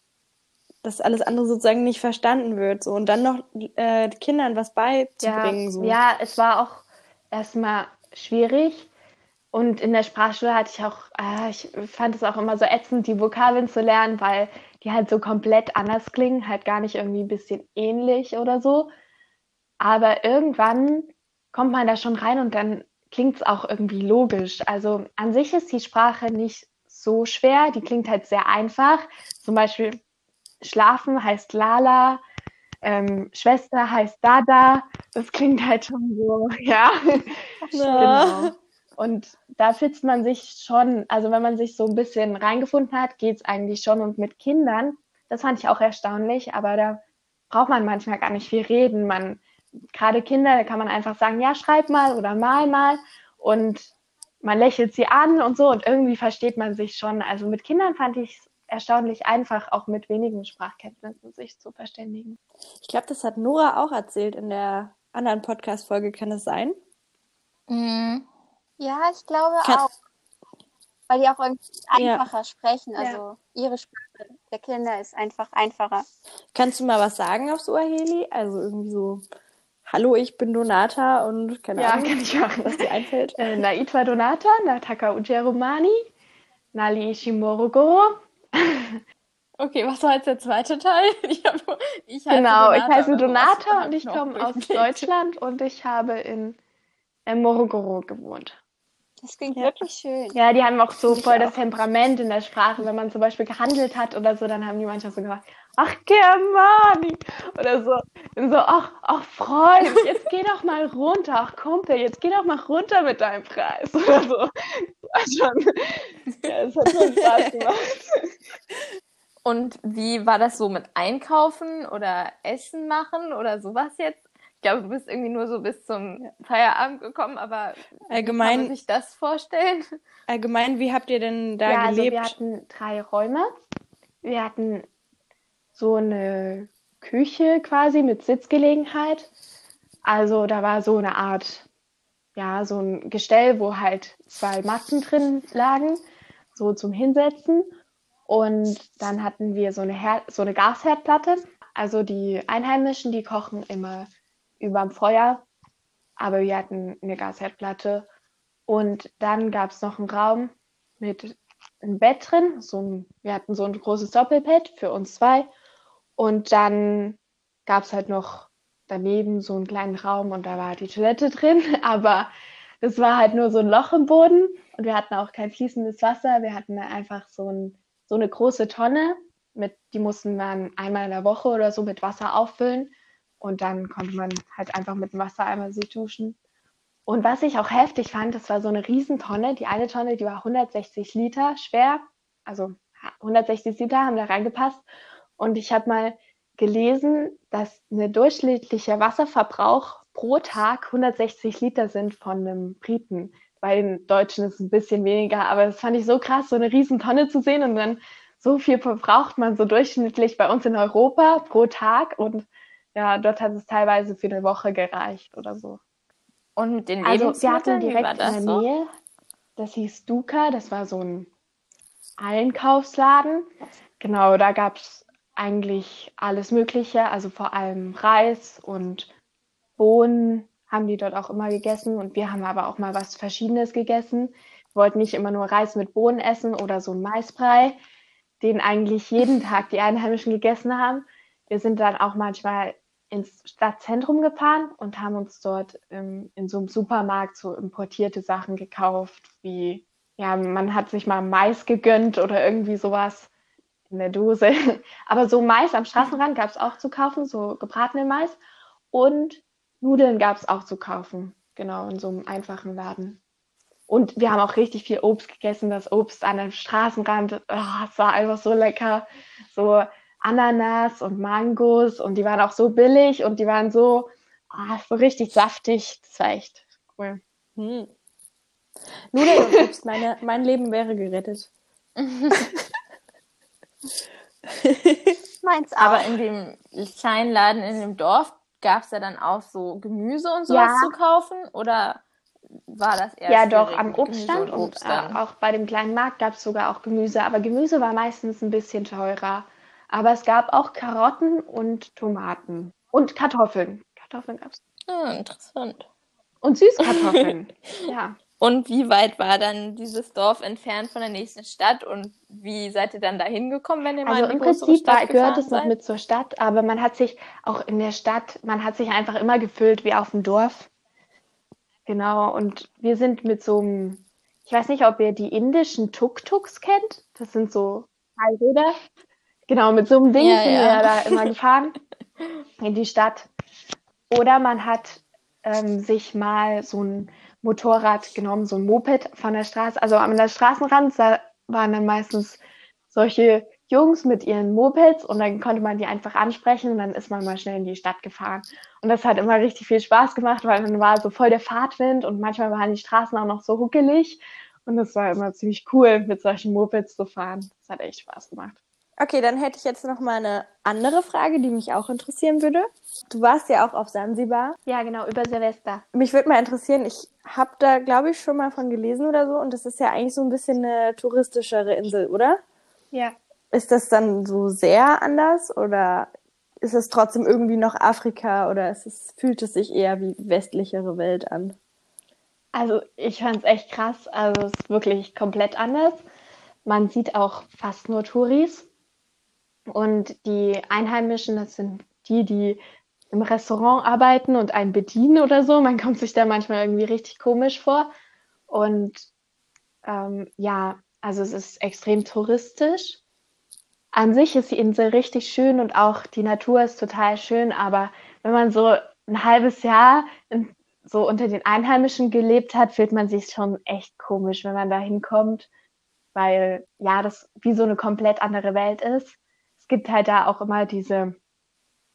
dass alles andere sozusagen nicht verstanden wird. So. Und dann noch äh, Kindern was beizubringen. Ja, so. ja, es war auch erstmal schwierig. Und in der Sprachschule hatte ich auch, ah, ich fand es auch immer so ätzend, die Vokabeln zu lernen, weil die halt so komplett anders klingen, halt gar nicht irgendwie ein bisschen ähnlich oder so. Aber irgendwann kommt man da schon rein und dann klingt es auch irgendwie logisch. Also an sich ist die Sprache nicht so schwer, die klingt halt sehr einfach. Zum Beispiel schlafen heißt Lala, ähm, Schwester heißt Dada. Das klingt halt schon so, ja. Genau. Und da fühlt man sich schon, also wenn man sich so ein bisschen reingefunden hat, geht's eigentlich schon. Und mit Kindern, das fand ich auch erstaunlich, aber da braucht man manchmal gar nicht viel reden. Man, gerade Kinder, da kann man einfach sagen, ja, schreib mal oder mal mal. Und man lächelt sie an und so und irgendwie versteht man sich schon. Also mit Kindern fand ich es erstaunlich einfach, auch mit wenigen Sprachkenntnissen sich zu verständigen. Ich glaube, das hat Nora auch erzählt in der anderen Podcast-Folge. Kann das sein? Mhm. Ja, ich glaube Kann- auch. Weil die auch irgendwie Ja. einfacher sprechen. Also ihre Sprache der Kinder ist einfach einfacher. Kannst du mal was sagen auf Swahili? Also irgendwie so, hallo, ich bin Donata und keine Ja, Ahnung, kann ich machen. was dir einfällt. Äh, Naitwa Donata, Nataka Ujerumani, Nali Ishimorogo. Okay, was war jetzt der zweite Teil? Ich hab, ich heiße genau, Donata, ich heiße Donata und ich komme aus Deutschland und ich habe in Morogoro gewohnt. Das klingt ja. wirklich schön. Ja, die haben auch so ich voll auch. das Temperament in der Sprache. Wenn man zum Beispiel gehandelt hat oder so, dann haben die manchmal so gesagt, ach Germani oder so. Und so, ach, ach Freund, jetzt geh doch mal runter, ach Kumpel, jetzt geh doch mal runter mit deinem Preis oder so. Das, war schon, ja, das hat schon Spaß gemacht. Und wie war das so mit Einkaufen oder Essen machen oder sowas jetzt? Ich glaube, du bist irgendwie nur so bis zum Feierabend gekommen, aber allgemein, kann man sich das vorstellen? Allgemein, wie habt ihr denn da ja, gelebt? Also wir hatten drei Räume. Wir hatten so eine Küche quasi mit Sitzgelegenheit. Also da war so eine Art, ja, so ein Gestell, wo halt zwei Matten drin lagen, so zum Hinsetzen. Und dann hatten wir so eine, Her so eine Gasherdplatte. Also die Einheimischen, die kochen immer überm Feuer, aber wir hatten eine Gasherdplatte. Und dann gab es noch einen Raum mit einem Bett drin. So ein, wir hatten so ein großes Doppelbett für uns zwei. Und dann gab es halt noch daneben so einen kleinen Raum und da war die Toilette drin. Aber es war halt nur so ein Loch im Boden und wir hatten auch kein fließendes Wasser. Wir hatten einfach so, ein, so eine große Tonne, mit, die mussten man einmal in der Woche oder so mit Wasser auffüllen. Und dann konnte man halt einfach mit dem Wassereimer sich duschen. Und was ich auch heftig fand, das war so eine Riesentonne. Die eine Tonne, die war 160 Liter schwer. Also 160 Liter haben da reingepasst. Und ich habe mal gelesen, dass ein durchschnittlicher Wasserverbrauch pro Tag 160 Liter sind von einem Briten. Bei den Deutschen ist es ein bisschen weniger, aber das fand ich so krass, so eine Riesentonne zu sehen und dann so viel verbraucht man so durchschnittlich bei uns in Europa pro Tag und ja, dort hat es teilweise für eine Woche gereicht oder so. Und mit den Also wir hatten direkt in der so? Nähe, das hieß Duca, das war so ein Einkaufsladen. Genau, da gab es eigentlich alles Mögliche, also vor allem Reis und Bohnen haben die dort auch immer gegessen und wir haben aber auch mal was Verschiedenes gegessen. Wir wollten nicht immer nur Reis mit Bohnen essen oder so ein Maisbrei, den eigentlich jeden Tag die Einheimischen gegessen haben. Wir sind dann auch manchmal ins Stadtzentrum gefahren und haben uns dort ähm, in so einem Supermarkt so importierte Sachen gekauft, wie, ja, man hat sich mal Mais gegönnt oder irgendwie sowas in der Dose. Aber so Mais am Straßenrand gab es auch zu kaufen, so gebratene Mais. Und Nudeln gab es auch zu kaufen, genau, in so einem einfachen Laden. Und wir haben auch richtig viel Obst gegessen, das Obst an dem Straßenrand, oh, es war einfach so lecker. So Ananas und Mangos und die waren auch so billig und die waren so, oh, so richtig saftig. Das war echt cool. Hm. Nudeln und Obst, meine, mein Leben wäre gerettet. Meins auch. Aber in dem kleinen Laden in dem Dorf gab es ja dann auch so Gemüse und sowas ja. zu kaufen? Oder war das eher Ja, doch, am Obststand und, Obst und äh, auch bei dem kleinen Markt gab es sogar auch Gemüse. Aber Gemüse war meistens ein bisschen teurer. Aber es gab auch Karotten und Tomaten. Und Kartoffeln. Kartoffeln gab es. Ah, interessant. Und Süßkartoffeln. ja. Und wie weit war dann dieses Dorf entfernt von der nächsten Stadt und wie seid ihr dann da hingekommen, wenn ihr mal also in die im Prinzip Stadt war, gehört es noch mit zur Stadt, aber man hat sich auch in der Stadt, man hat sich einfach immer gefühlt wie auf dem Dorf. Genau, und wir sind mit so einem, ich weiß nicht, ob ihr die indischen Tuk-Tuks kennt. Das sind so Räder. Genau, mit so einem Ding ja, sind ja. wir da immer gefahren in die Stadt. Oder man hat ähm, sich mal so ein Motorrad genommen, so ein Moped von der Straße. Also am Straßenrand waren dann meistens solche Jungs mit ihren Mopeds und dann konnte man die einfach ansprechen und dann ist man mal schnell in die Stadt gefahren. Und das hat immer richtig viel Spaß gemacht, weil dann war so voll der Fahrtwind und manchmal waren die Straßen auch noch so huckelig. Und das war immer ziemlich cool, mit solchen Mopeds zu fahren. Das hat echt Spaß gemacht. Okay, dann hätte ich jetzt noch mal eine andere Frage, die mich auch interessieren würde. Du warst ja auch auf Sansibar. Ja, genau, über Silvester. Mich würde mal interessieren, ich habe da, glaube ich, schon mal von gelesen oder so. Und das ist ja eigentlich so ein bisschen eine touristischere Insel, oder? Ja. Ist das dann so sehr anders oder ist es trotzdem irgendwie noch Afrika oder es, fühlt es sich eher wie westlichere Welt an? Also ich fand es echt krass. Also es ist wirklich komplett anders. Man sieht auch fast nur Touris. Und die Einheimischen, das sind die, die im Restaurant arbeiten und einen bedienen oder so. Man kommt sich da manchmal irgendwie richtig komisch vor. Und ähm, ja, also es ist extrem touristisch. An sich ist die Insel richtig schön und auch die Natur ist total schön, aber wenn man so ein halbes Jahr in, so unter den Einheimischen gelebt hat, fühlt man sich schon echt komisch, wenn man da hinkommt, weil ja, das wie so eine komplett andere Welt ist. Es gibt halt da auch immer diese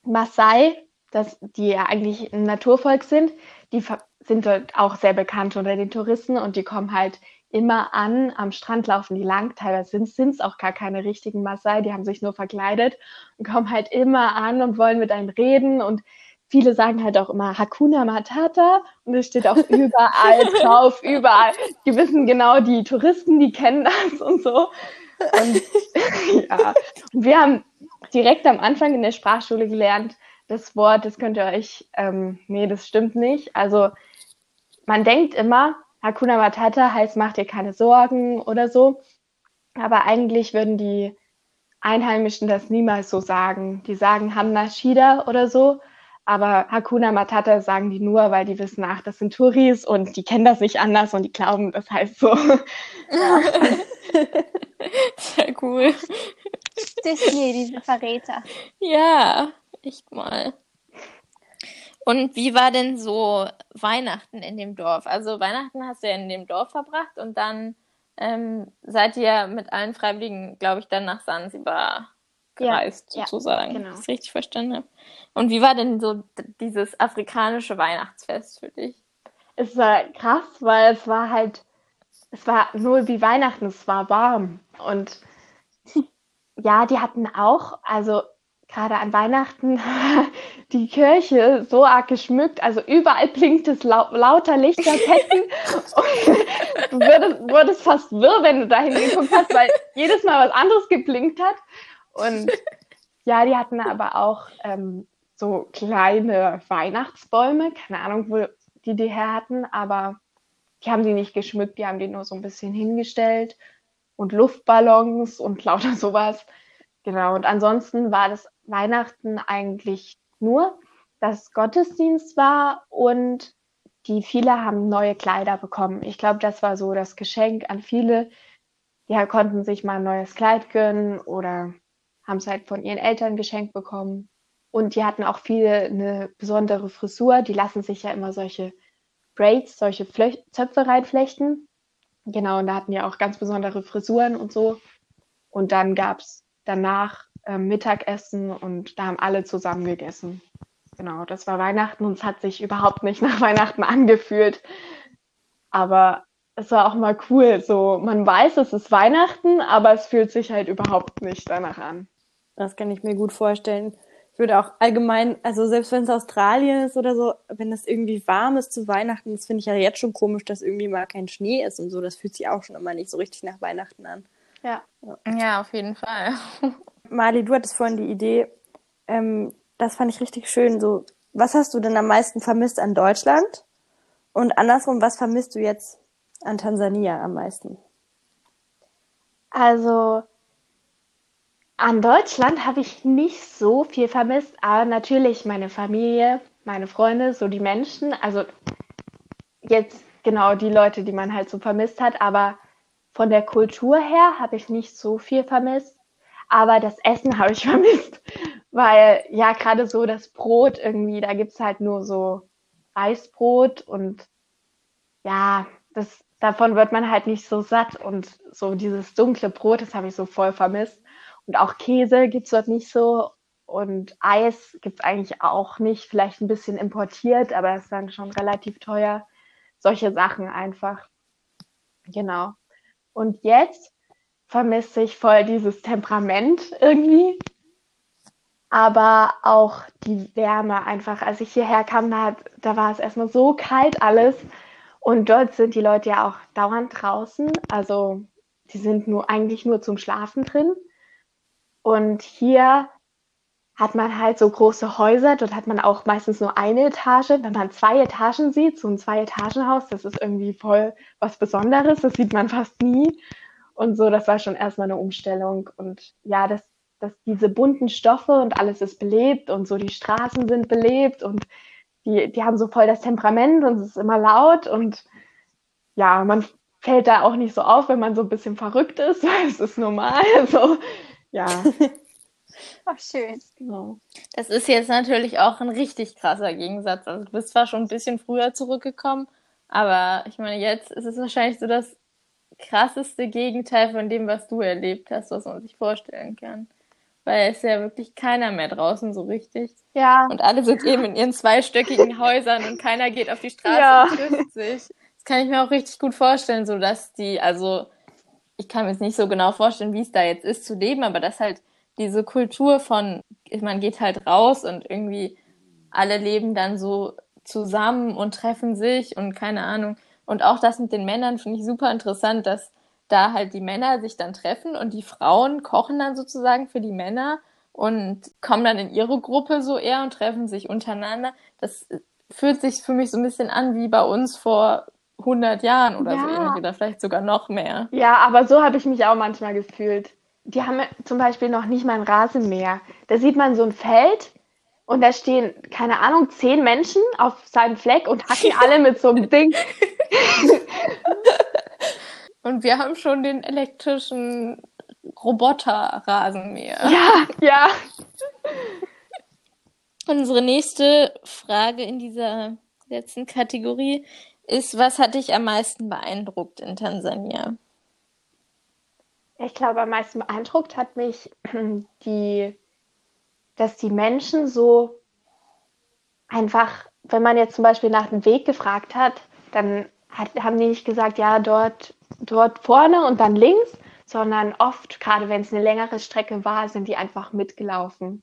Maasai, das, die ja eigentlich ein Naturvolk sind, die sind dort auch sehr bekannt unter den Touristen und die kommen halt immer an, am Strand laufen die lang, teilweise sind es auch gar keine richtigen Maasai, die haben sich nur verkleidet und kommen halt immer an und wollen mit einem reden und viele sagen halt auch immer Hakuna Matata und es steht auch überall drauf, überall. Die wissen genau, die Touristen, die kennen das und so. Und ja, wir haben direkt am Anfang in der Sprachschule gelernt, das Wort, das könnt ihr euch, ähm, nee, das stimmt nicht. Also man denkt immer, Hakuna Matata heißt, mach dir keine Sorgen oder so. Aber eigentlich würden die Einheimischen das niemals so sagen. Die sagen Hamna Shida oder so. Aber Hakuna Matata sagen die nur, weil die wissen, ach, das sind Touris und die kennen das nicht anders und die glauben, das heißt so. Ja. Sehr cool. Disney, diese Verräter. Ja, echt mal. Und wie war denn so Weihnachten in dem Dorf? Also Weihnachten hast du ja in dem Dorf verbracht und dann ähm, seid ihr mit allen Freiwilligen, glaube ich, dann nach Sansibar gereist, ja, sozusagen. Ja, genau. Das richtig verstanden habe. Und wie war denn so dieses afrikanische Weihnachtsfest für dich? Es war krass, weil es war halt, es war nur wie Weihnachten, es war warm. Und ja, die hatten auch, also gerade an Weihnachten die Kirche so arg geschmückt, also überall blinkt es lau lauter Lichterketten und du wurdest, wurdest fast wirr, wenn du da hingeguckt hast, weil jedes Mal was anderes geblinkt hat. Und ja, die hatten aber auch ähm, so kleine Weihnachtsbäume, keine Ahnung, wo die die her hatten, aber die haben die nicht geschmückt, die haben die nur so ein bisschen hingestellt und Luftballons und lauter sowas. Genau, und ansonsten war das Weihnachten eigentlich nur, dass Gottesdienst war und die viele haben neue Kleider bekommen. Ich glaube, das war so das Geschenk an viele. Die konnten sich mal ein neues Kleid gönnen oder haben es halt von ihren Eltern geschenkt bekommen. Und die hatten auch viele eine besondere Frisur. Die lassen sich ja immer solche Braids, solche Flöch Zöpfe reinflechten. Genau, und da hatten ja auch ganz besondere Frisuren und so. Und dann gab es danach äh, Mittagessen und da haben alle zusammen gegessen. Genau, das war Weihnachten und es hat sich überhaupt nicht nach Weihnachten angefühlt. Aber es war auch mal cool. So, man weiß, es ist Weihnachten, aber es fühlt sich halt überhaupt nicht danach an. Das kann ich mir gut vorstellen. Ich würde auch allgemein, also selbst wenn es Australien ist oder so, wenn es irgendwie warm ist zu Weihnachten, das finde ich ja jetzt schon komisch, dass irgendwie mal kein Schnee ist und so. Das fühlt sich auch schon immer nicht so richtig nach Weihnachten an. Ja. Ja, auf jeden Fall. Mali, du hattest vorhin die Idee, ähm, das fand ich richtig schön. So, was hast du denn am meisten vermisst an Deutschland? Und andersrum, was vermisst du jetzt an Tansania am meisten? Also an Deutschland habe ich nicht so viel vermisst, aber natürlich meine Familie, meine Freunde, so die Menschen. Also jetzt genau die Leute, die man halt so vermisst hat, aber von der Kultur her habe ich nicht so viel vermisst, aber das Essen habe ich vermisst, weil ja gerade so das Brot irgendwie, da gibt's halt nur so Reisbrot und ja, das, davon wird man halt nicht so satt und so dieses dunkle Brot, das habe ich so voll vermisst. Und auch Käse gibt's dort nicht so und Eis gibt's eigentlich auch nicht, vielleicht ein bisschen importiert, aber ist dann schon relativ teuer. Solche Sachen einfach. Genau. Und jetzt vermisse ich voll dieses Temperament irgendwie. Aber auch die Wärme einfach. Als ich hierher kam, da, da war es erstmal so kalt alles. Und dort sind die Leute ja auch dauernd draußen. Also die sind nur eigentlich nur zum Schlafen drin. Und hier hat man halt so große Häuser. Dort hat man auch meistens nur eine Etage. Wenn man zwei Etagen sieht, so ein Zwei-Etagen-Haus, das ist irgendwie voll was Besonderes. Das sieht man fast nie. Und so, das war schon erstmal eine Umstellung. Und ja, das dass diese bunten Stoffe und alles ist belebt und so die Straßen sind belebt und die, die haben so voll das Temperament und es ist immer laut und ja, man fällt da auch nicht so auf, wenn man so ein bisschen verrückt ist, weil es ist normal. So, ja. Ach, schön. Genau. Das ist jetzt natürlich auch ein richtig krasser Gegensatz. Also du bist zwar schon ein bisschen früher zurückgekommen, aber ich meine, jetzt ist es wahrscheinlich so das krasseste Gegenteil von dem, was du erlebt hast, was man sich vorstellen kann. Weil es ist ja wirklich keiner mehr draußen so richtig. Ja. Und alle sind eben in ihren zweistöckigen Häusern und keiner geht auf die Straße Ja. und trifft sich. Das kann ich mir auch richtig gut vorstellen, so dass die, also ich kann mir jetzt nicht so genau vorstellen, wie es da jetzt ist zu leben, aber dass halt diese Kultur von, man geht halt raus und irgendwie alle leben dann so zusammen und treffen sich und keine Ahnung. Und auch das mit den Männern finde ich super interessant, dass da halt die Männer sich dann treffen und die Frauen kochen dann sozusagen für die Männer und kommen dann in ihre Gruppe so eher und treffen sich untereinander. Das fühlt sich für mich so ein bisschen an wie bei uns vor 100 Jahren oder so Ja. ähnlich oder vielleicht sogar noch mehr. Ja, aber so habe ich mich auch manchmal gefühlt. Die haben zum Beispiel noch nicht mal ein Rasenmäher. Da sieht man so ein Feld und da stehen, keine Ahnung, zehn Menschen auf seinem Fleck und hacken alle mit so einem Ding. Und wir haben schon den elektrischen Roboter-Rasenmäher. Ja, ja. Unsere nächste Frage in dieser letzten Kategorie ist, was hat dich am meisten beeindruckt in Tansania? Ich glaube, am meisten beeindruckt hat mich die, dass die Menschen so einfach, wenn man jetzt zum Beispiel nach dem Weg gefragt hat, dann hat, haben die nicht gesagt, ja, dort, dort vorne und dann links, sondern oft, gerade wenn es eine längere Strecke war, sind die einfach mitgelaufen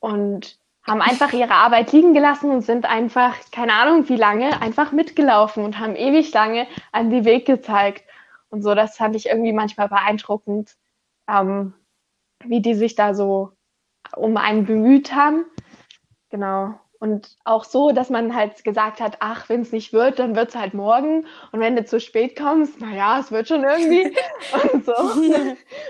und haben einfach ihre Arbeit liegen gelassen und sind einfach, keine Ahnung wie lange, einfach mitgelaufen und haben ewig lange an die Weg gezeigt. Und so, das fand ich irgendwie manchmal beeindruckend, ähm, wie die sich da so um einen bemüht haben. Genau. Und auch so, dass man halt gesagt hat, ach, wenn es nicht wird, dann wird es halt morgen. Und wenn du zu spät kommst, naja, es wird schon irgendwie. und so.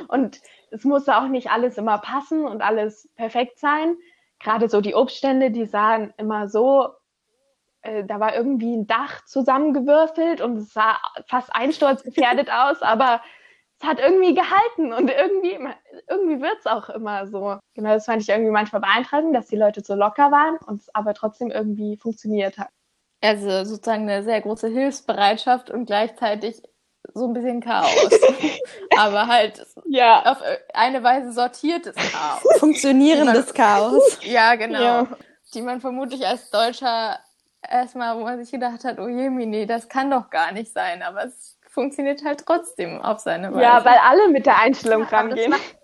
Und es musste auch nicht alles immer passen und alles perfekt sein. Gerade so die Obststände, die sahen immer so äh, da war irgendwie ein Dach zusammengewürfelt und es sah fast einsturzgefährdet aus, aber es hat irgendwie gehalten und irgendwie, irgendwie wird es auch immer so. Genau, das fand ich irgendwie manchmal beeindruckend, dass die Leute so locker waren und es aber trotzdem irgendwie funktioniert hat. Also sozusagen eine sehr große Hilfsbereitschaft und gleichzeitig so ein bisschen Chaos. Aber halt Ja. auf eine Weise sortiertes Chaos. Funktionierendes Chaos. Ja, genau. Ja. Die man vermutlich als Deutscher erstmal, wo man sich gedacht hat, oh je, nee, das kann doch gar nicht sein. Aber es funktioniert halt trotzdem auf seine Weise. Ja, weil alle mit der Einstellung Ja, rangehen. macht-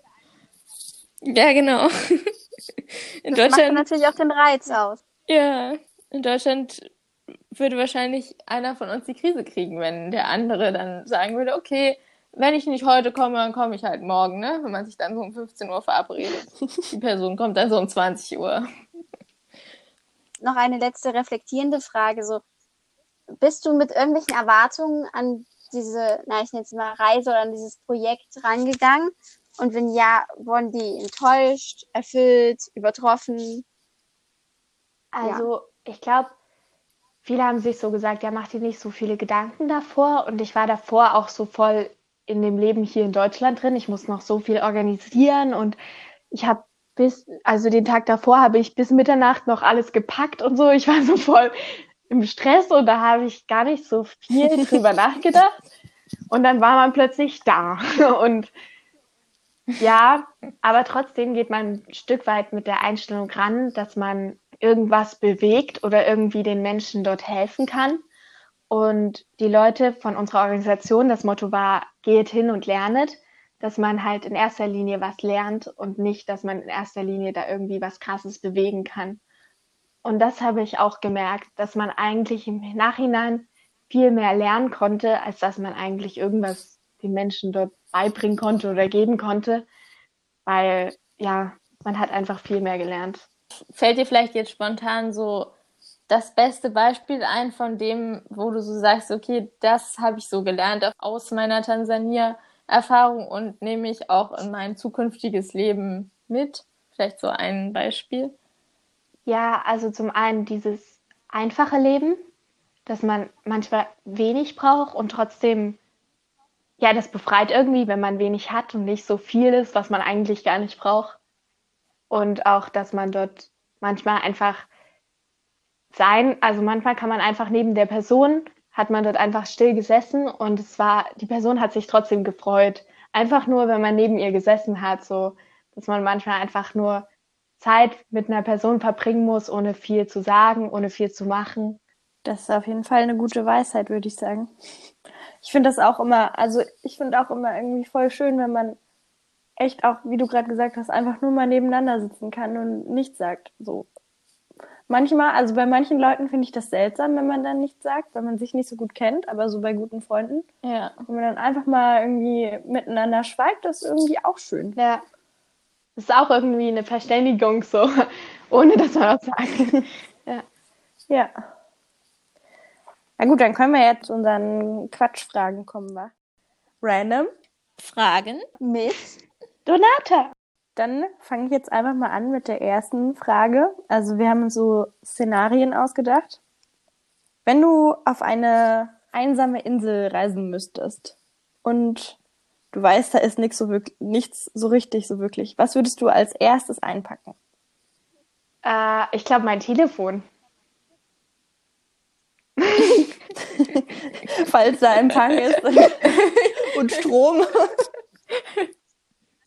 Ja, genau. In Das macht Deutschland, natürlich auch den Reiz aus. ja, in Deutschland würde wahrscheinlich einer von uns die Krise kriegen, wenn der andere dann sagen würde, okay, wenn ich nicht heute komme, dann komme ich halt morgen, ne? Wenn man sich dann so um 15 Uhr verabredet. Die Person kommt dann so um 20 Uhr. Noch eine letzte reflektierende Frage. So, bist du mit irgendwelchen Erwartungen an diese, na, ich nenne es mal Reise oder an dieses Projekt rangegangen? Und wenn ja, wurden die enttäuscht, erfüllt, übertroffen? Also, ich glaube, viele haben sich so gesagt, ja, mach dir nicht so viele Gedanken davor. Und ich war davor auch so voll in dem Leben hier in Deutschland drin. Ich muss noch so viel organisieren und ich habe bis, also den Tag davor habe ich bis Mitternacht noch alles gepackt und so. Ich war so voll im Stress und da habe ich gar nicht so viel drüber nachgedacht. Und dann war man plötzlich da. Und ja, aber trotzdem geht man ein Stück weit mit der Einstellung ran, dass man irgendwas bewegt oder irgendwie den Menschen dort helfen kann. Und die Leute von unserer Organisation, das Motto war, geht hin und lernet, dass man halt in erster Linie was lernt und nicht, dass man in erster Linie da irgendwie was Krasses bewegen kann. Und das habe ich auch gemerkt, dass man eigentlich im Nachhinein viel mehr lernen konnte, als dass man eigentlich irgendwas den Menschen dort beibringen konnte oder geben konnte, weil ja, man hat einfach viel mehr gelernt. Fällt dir vielleicht jetzt spontan so das beste Beispiel ein von dem, wo du so sagst, okay, das habe ich so gelernt aus meiner Erfahrung und nehme ich auch in mein zukünftiges Leben mit? Vielleicht so ein Beispiel. Ja, also zum einen dieses einfache Leben, dass man manchmal wenig braucht und trotzdem, ja, das befreit irgendwie, wenn man wenig hat und nicht so viel ist, was man eigentlich gar nicht braucht. Und auch, dass man dort manchmal einfach sein, also manchmal kann man einfach neben der Person, hat man dort einfach still gesessen und es war, die Person hat sich trotzdem gefreut. Einfach nur, wenn man neben ihr gesessen hat, so, dass man manchmal einfach nur Zeit mit einer Person verbringen muss, ohne viel zu sagen, ohne viel zu machen. Das ist auf jeden Fall eine gute Weisheit, würde ich sagen. Ich finde das auch immer, also ich finde auch immer irgendwie voll schön, wenn man echt auch, wie du gerade gesagt hast, einfach nur mal nebeneinander sitzen kann und nichts sagt. So. Manchmal, also bei manchen Leuten finde ich das seltsam, wenn man dann nichts sagt, weil man sich nicht so gut kennt, aber so bei guten Freunden. Ja. Wenn man dann einfach mal irgendwie miteinander schweigt, das ist irgendwie auch schön. Ja. Das ist auch irgendwie eine Verständigung so, ohne dass man was sagt. ja. Ja. Na gut, dann können wir jetzt zu unseren Quatschfragen kommen, wa? Random. Fragen Mit Donata. Dann fange ich jetzt einfach mal an mit der ersten Frage. Also wir haben so Szenarien ausgedacht. Wenn du auf eine einsame Insel reisen müsstest und du weißt, da ist nichts so wirklich, nichts so richtig, so wirklich, was würdest du als erstes einpacken? Äh, ich glaube, mein Telefon. Falls da Empfang ist und Strom.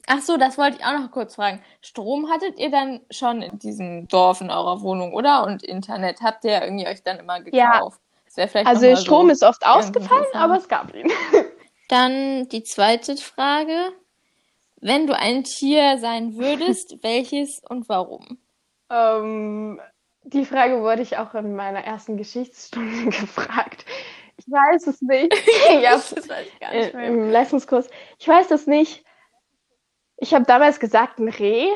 Ach so, das wollte ich auch noch kurz fragen. Strom hattet ihr dann schon in diesem Dorf in eurer Wohnung, oder? Und Internet habt ihr irgendwie euch dann immer gekauft? Ja. vielleicht also Strom so ist oft ausgefallen, aber es gab ihn. Dann die zweite Frage. Wenn du ein Tier sein würdest, welches und warum? Ähm, die Frage wurde ich auch in meiner ersten Geschichtsstunde gefragt. Ich weiß es nicht. ja, Das weiß ich gar äh, nicht mehr. im Leistungskurs. Ich weiß es nicht. Ich habe damals gesagt ein Reh,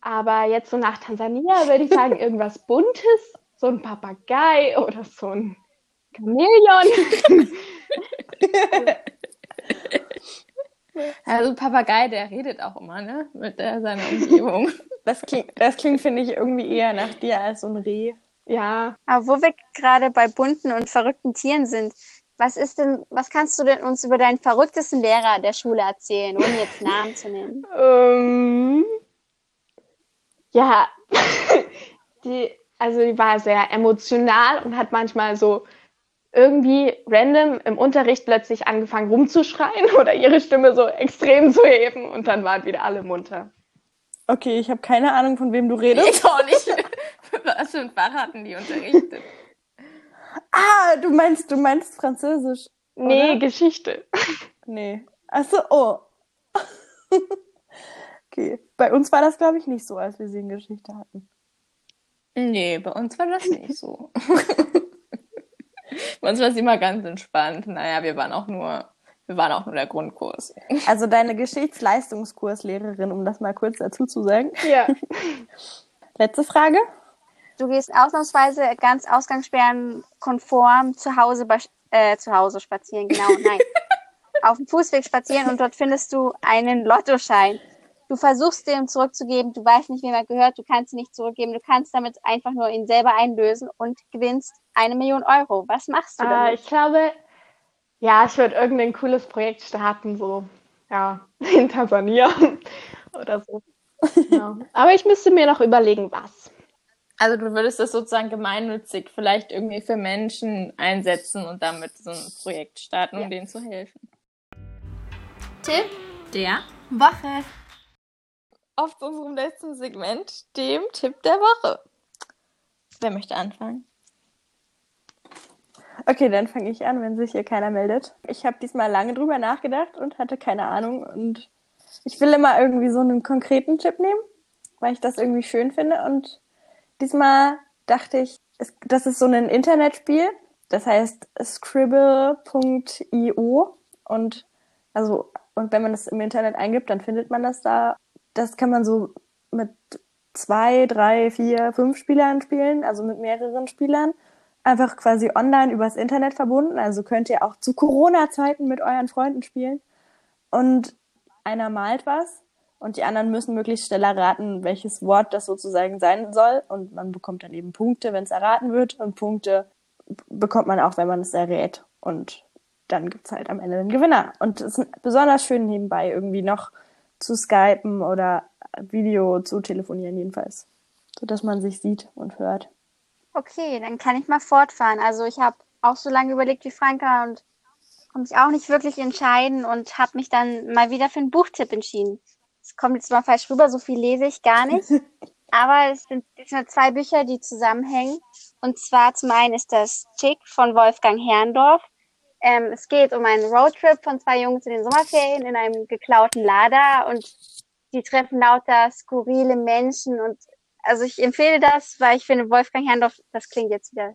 aber jetzt so nach Tansania würde ich sagen irgendwas Buntes, so ein Papagei oder so ein Chamäleon. Also Papagei, der redet auch immer, ne? Mit der, seiner Umgebung. Das klingt, das klingt, finde ich, irgendwie eher nach dir als so ein Reh. ja, Aber wo wir gerade bei bunten und verrückten Tieren sind, was ist denn, was kannst du denn uns über deinen verrücktesten Lehrer der Schule erzählen, ohne jetzt Namen zu nennen? Ähm, ja, die, also die war sehr emotional und hat manchmal so irgendwie random im Unterricht plötzlich angefangen rumzuschreien oder ihre Stimme so extrem zu heben und dann waren wieder alle munter. Okay, ich habe keine Ahnung, von wem du redest. Ich auch nicht. Was für ein Fach hatten die unterrichtet? Ah, du meinst, du meinst Französisch. Nee, Oder? Geschichte. Nee. Achso, oh. okay. Bei uns war das, glaube ich, nicht so, als wir sie in Geschichte hatten. Nee, bei uns war das nicht so. bei uns war es immer ganz entspannt. Naja, wir waren auch nur, wir waren auch nur der Grundkurs. Also deine Geschichtsleistungskurslehrerin, um das mal kurz dazu zu sagen. Ja. Letzte Frage. Du gehst ausnahmsweise ganz ausgangssperrenkonform zu Hause, äh, zu Hause spazieren, genau, nein. Auf dem Fußweg spazieren und dort findest du einen Lottoschein. Du versuchst den zurückzugeben, du weißt nicht, wem er gehört, du kannst ihn nicht zurückgeben, du kannst damit einfach nur ihn selber einlösen und gewinnst eine Million Euro. Was machst du Äh, damit? ich glaube, ja, ich würde irgendein cooles Projekt starten, so, ja, in Tansania oder so. Ja. Aber ich müsste mir noch überlegen, was. Also du würdest das sozusagen gemeinnützig vielleicht irgendwie für Menschen einsetzen und damit so ein Projekt starten, um Ja. denen zu helfen. Tipp der Woche. Auf unserem letzten Segment, dem Tipp der Woche. Wer möchte anfangen? Okay, dann fange ich an, wenn sich hier keiner meldet. Ich habe diesmal lange drüber nachgedacht und hatte keine Ahnung. Und ich will immer irgendwie so einen konkreten Tipp nehmen, weil ich das irgendwie schön finde. Und diesmal dachte ich, es, das ist so ein Internetspiel. Das heißt scribble.io. Und also, und wenn man das im Internet eingibt, dann findet man das da. Das kann man so mit zwei, drei, vier, fünf Spielern spielen, also mit mehreren Spielern einfach quasi online übers Internet verbunden. Also könnt ihr auch zu Corona-Zeiten mit euren Freunden spielen. und einer malt was und die anderen müssen möglichst schnell erraten, welches Wort das sozusagen sein soll und man bekommt dann eben Punkte, wenn es erraten wird und Punkte bekommt man auch, wenn man es errät und dann gibt's halt am Ende den Gewinner. Und es ist besonders schön nebenbei irgendwie noch zu skypen oder Video zu telefonieren jedenfalls, so dass man sich sieht und hört. Okay, dann kann ich mal fortfahren. Also ich habe auch so lange überlegt wie Franka und konnte mich auch nicht wirklich entscheiden und habe mich dann mal wieder für einen Buchtipp entschieden. Es kommt jetzt mal falsch rüber, so viel lese ich gar nicht. Aber es sind, es sind zwei Bücher, die zusammenhängen. Und zwar zum einen ist das Chick von Wolfgang Herrndorf. Ähm, es geht um einen Roadtrip von zwei Jungs in den Sommerferien in einem geklauten Lader und die treffen lauter skurrile Menschen und also ich empfehle das, weil ich finde Wolfgang Herrndorf, das klingt jetzt wieder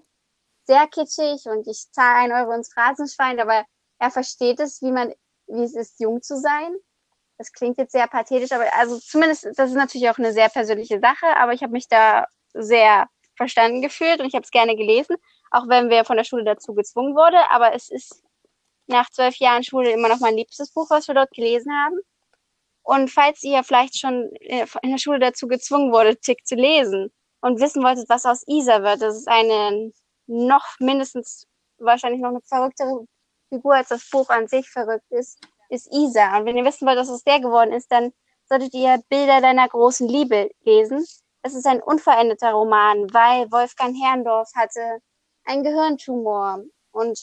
sehr kitschig und ich zahle ein Euro ins Phrasenschwein, aber er versteht es, wie man, wie es ist, jung zu sein. Das klingt jetzt sehr pathetisch, aber also zumindest, das ist natürlich auch eine sehr persönliche Sache, aber ich habe mich da sehr verstanden gefühlt und ich habe es gerne gelesen, auch wenn wir von der Schule dazu gezwungen wurde. Aber es ist nach zwölf Jahren Schule immer noch mein liebstes Buch, was wir dort gelesen haben. Und falls ihr vielleicht schon in der Schule dazu gezwungen wurde, Tick zu lesen und wissen wolltet, was aus Isa wird, das ist eine noch mindestens wahrscheinlich noch eine verrücktere Figur, als das Buch an sich verrückt ist, ist Isa. Und wenn ihr wissen wollt, was aus der geworden ist, dann solltet ihr Bilder deiner großen Liebe lesen. Es ist ein unveränderter Roman, weil Wolfgang Herrndorf hatte einen Gehirntumor und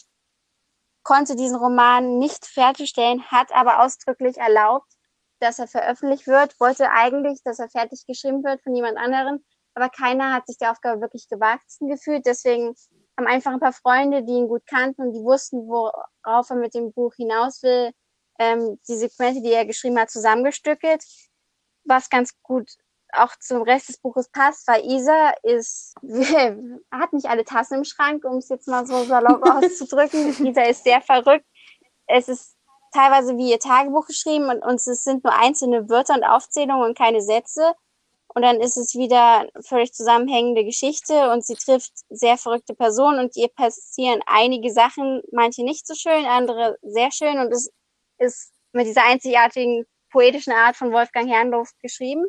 konnte diesen Roman nicht fertigstellen, hat aber ausdrücklich erlaubt, dass er veröffentlicht wird, wollte eigentlich, dass er fertig geschrieben wird von jemand anderem, aber keiner hat sich der Aufgabe wirklich gewachsen gefühlt. Deswegen haben einfach ein paar Freunde, die ihn gut kannten und die wussten, worauf er mit dem Buch hinaus will, ähm, die Segmente, die er geschrieben hat, zusammengestückelt, was ganz gut auch zum Rest des Buches passt, weil Isa ist, hat nicht alle Tassen im Schrank, um es jetzt mal so salopp auszudrücken. Isa ist sehr verrückt. Es ist teilweise wie ihr Tagebuch geschrieben und, und es sind nur einzelne Wörter und Aufzählungen und keine Sätze. Und dann ist es wieder völlig zusammenhängende Geschichte und sie trifft sehr verrückte Personen und ihr passieren einige Sachen, manche nicht so schön, andere sehr schön und es ist mit dieser einzigartigen poetischen Art von Wolfgang Herrndorf geschrieben.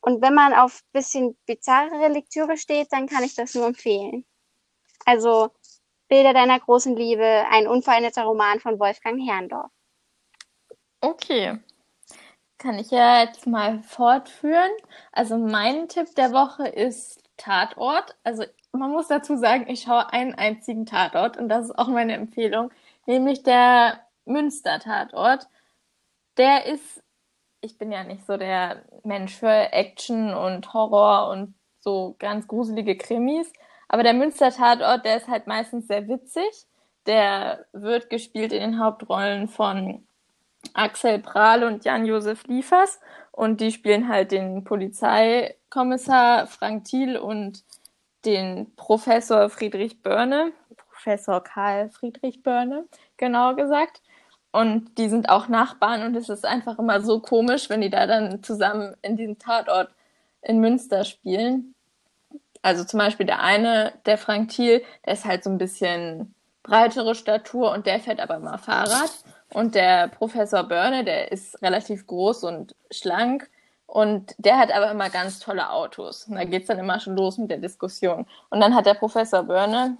Und wenn man auf bisschen bizarre Lektüre steht, dann kann ich das nur empfehlen. Also Bilder deiner großen Liebe, ein unveränderter Roman von Wolfgang Herrndorf. Okay. Kann ich ja jetzt mal fortführen. Also mein Tipp der Woche ist Tatort. Also man muss dazu sagen, ich schaue einen einzigen Tatort und das ist auch meine Empfehlung, nämlich der Münster-Tatort. Der ist, ich bin ja nicht so der Mensch für Action und Horror und so ganz gruselige Krimis, aber der Münster-Tatort, der ist halt meistens sehr witzig. Der wird gespielt in den Hauptrollen von Axel Prahl und Jan-Josef Liefers. Und die spielen halt den Polizeikommissar Frank Thiel und den Professor Friedrich Börne. Professor Karl Friedrich Börne, genauer gesagt. Und die sind auch Nachbarn und es ist einfach immer so komisch, wenn die da dann zusammen in diesem Tatort in Münster spielen. Also zum Beispiel der eine, der Frank Thiel, der ist halt so ein bisschen breitere Statur und der fährt aber immer Fahrrad. Und der Professor Börne, der ist relativ groß und schlank und der hat aber immer ganz tolle Autos. Und da geht's dann immer schon los mit der Diskussion. Und dann hat der Professor Börne,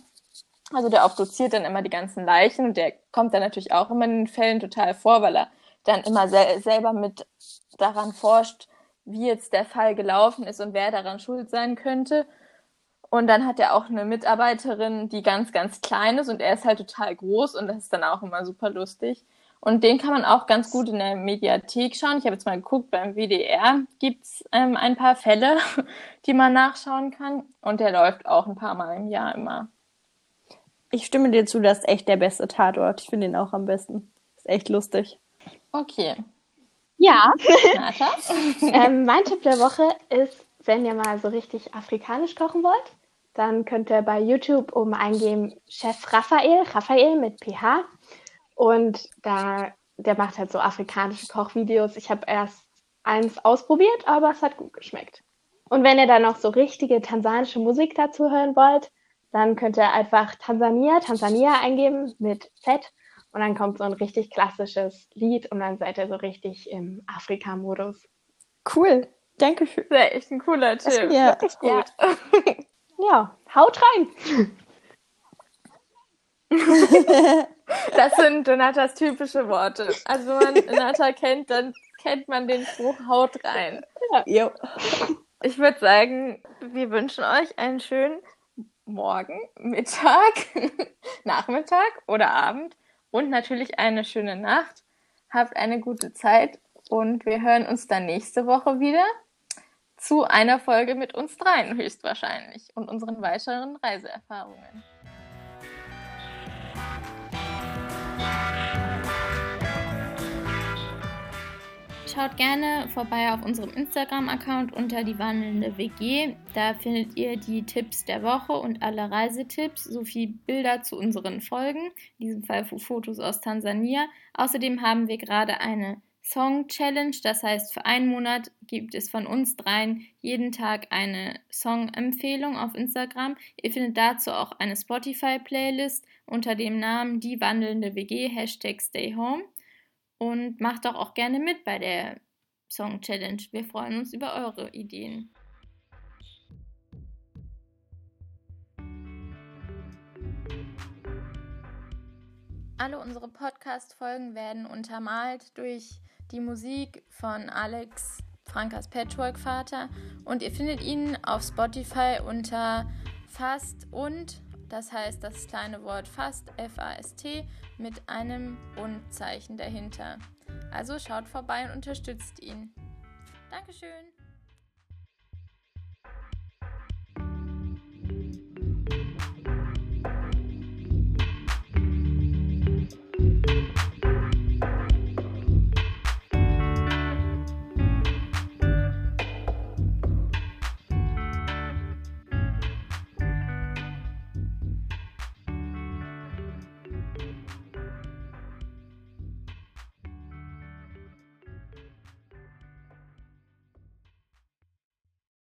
also der obduziert dann immer die ganzen Leichen und der kommt dann natürlich auch immer in den Fällen total vor, weil er dann immer sel selber mit daran forscht, wie jetzt der Fall gelaufen ist und wer daran schuld sein könnte. Und dann hat er auch eine Mitarbeiterin, die ganz, ganz klein ist und er ist halt total groß und das ist dann auch immer super lustig. Und den kann man auch ganz gut in der Mediathek schauen. Ich habe jetzt mal geguckt, beim WDR gibt's ähm, ein paar Fälle, die man nachschauen kann. Und der läuft auch ein paar Mal im Jahr immer. Ich stimme dir zu, das ist echt der beste Tatort. Ich finde ihn auch am besten. Ist echt lustig. Okay. Ja. ähm, mein Tipp der Woche ist, wenn ihr mal so richtig afrikanisch kochen wollt, dann könnt ihr bei YouTube oben eingeben Chef Raphael, Raphael mit PH. Und da, der macht halt so afrikanische Kochvideos. Ich habe erst eins ausprobiert, aber es hat gut geschmeckt. Und wenn ihr dann noch so richtige tansanische Musik dazu hören wollt, dann könnt ihr einfach Tansania, Tansania eingeben mit Z Und dann kommt so ein richtig klassisches Lied und dann seid ihr so richtig im Afrika-Modus. Cool. Dankeschön. Das ist echt ein cooler Das Tipp. ja. Richtig gut. Ja, haut rein. Das sind Donatas typische Worte. Also wenn man Donata kennt, dann kennt man den Spruch Haut rein. Jo. Ich würde sagen, wir wünschen euch einen schönen Morgen, Mittag, Nachmittag oder Abend und natürlich eine schöne Nacht. Habt eine gute Zeit und wir hören uns dann nächste Woche wieder zu einer Folge mit uns dreien höchstwahrscheinlich und unseren weiteren Reiseerfahrungen. Schaut gerne vorbei auf unserem Instagram-Account unter die wandelnde WG. Da findet ihr die Tipps der Woche und alle Reisetipps sowie Bilder zu unseren Folgen, in diesem Fall Fotos aus Tansania. Außerdem haben wir gerade eine Song Challenge, das heißt für einen Monat gibt es von uns dreien jeden Tag eine Song-Empfehlung auf Instagram. Ihr findet dazu auch eine Spotify-Playlist unter dem Namen Die wandelnde WG, Hashtag Stay Home und macht doch auch gerne mit bei der Song Challenge. Wir freuen uns über eure Ideen. Alle unsere Podcast-Folgen werden untermalt durch die Musik von Alex Frankas Patchwork-Vater und ihr findet ihn auf Spotify unter Fast und, das heißt das kleine Wort fast, F-A-S-T, mit einem Und-Zeichen dahinter. Also schaut vorbei und unterstützt ihn. Dankeschön! thank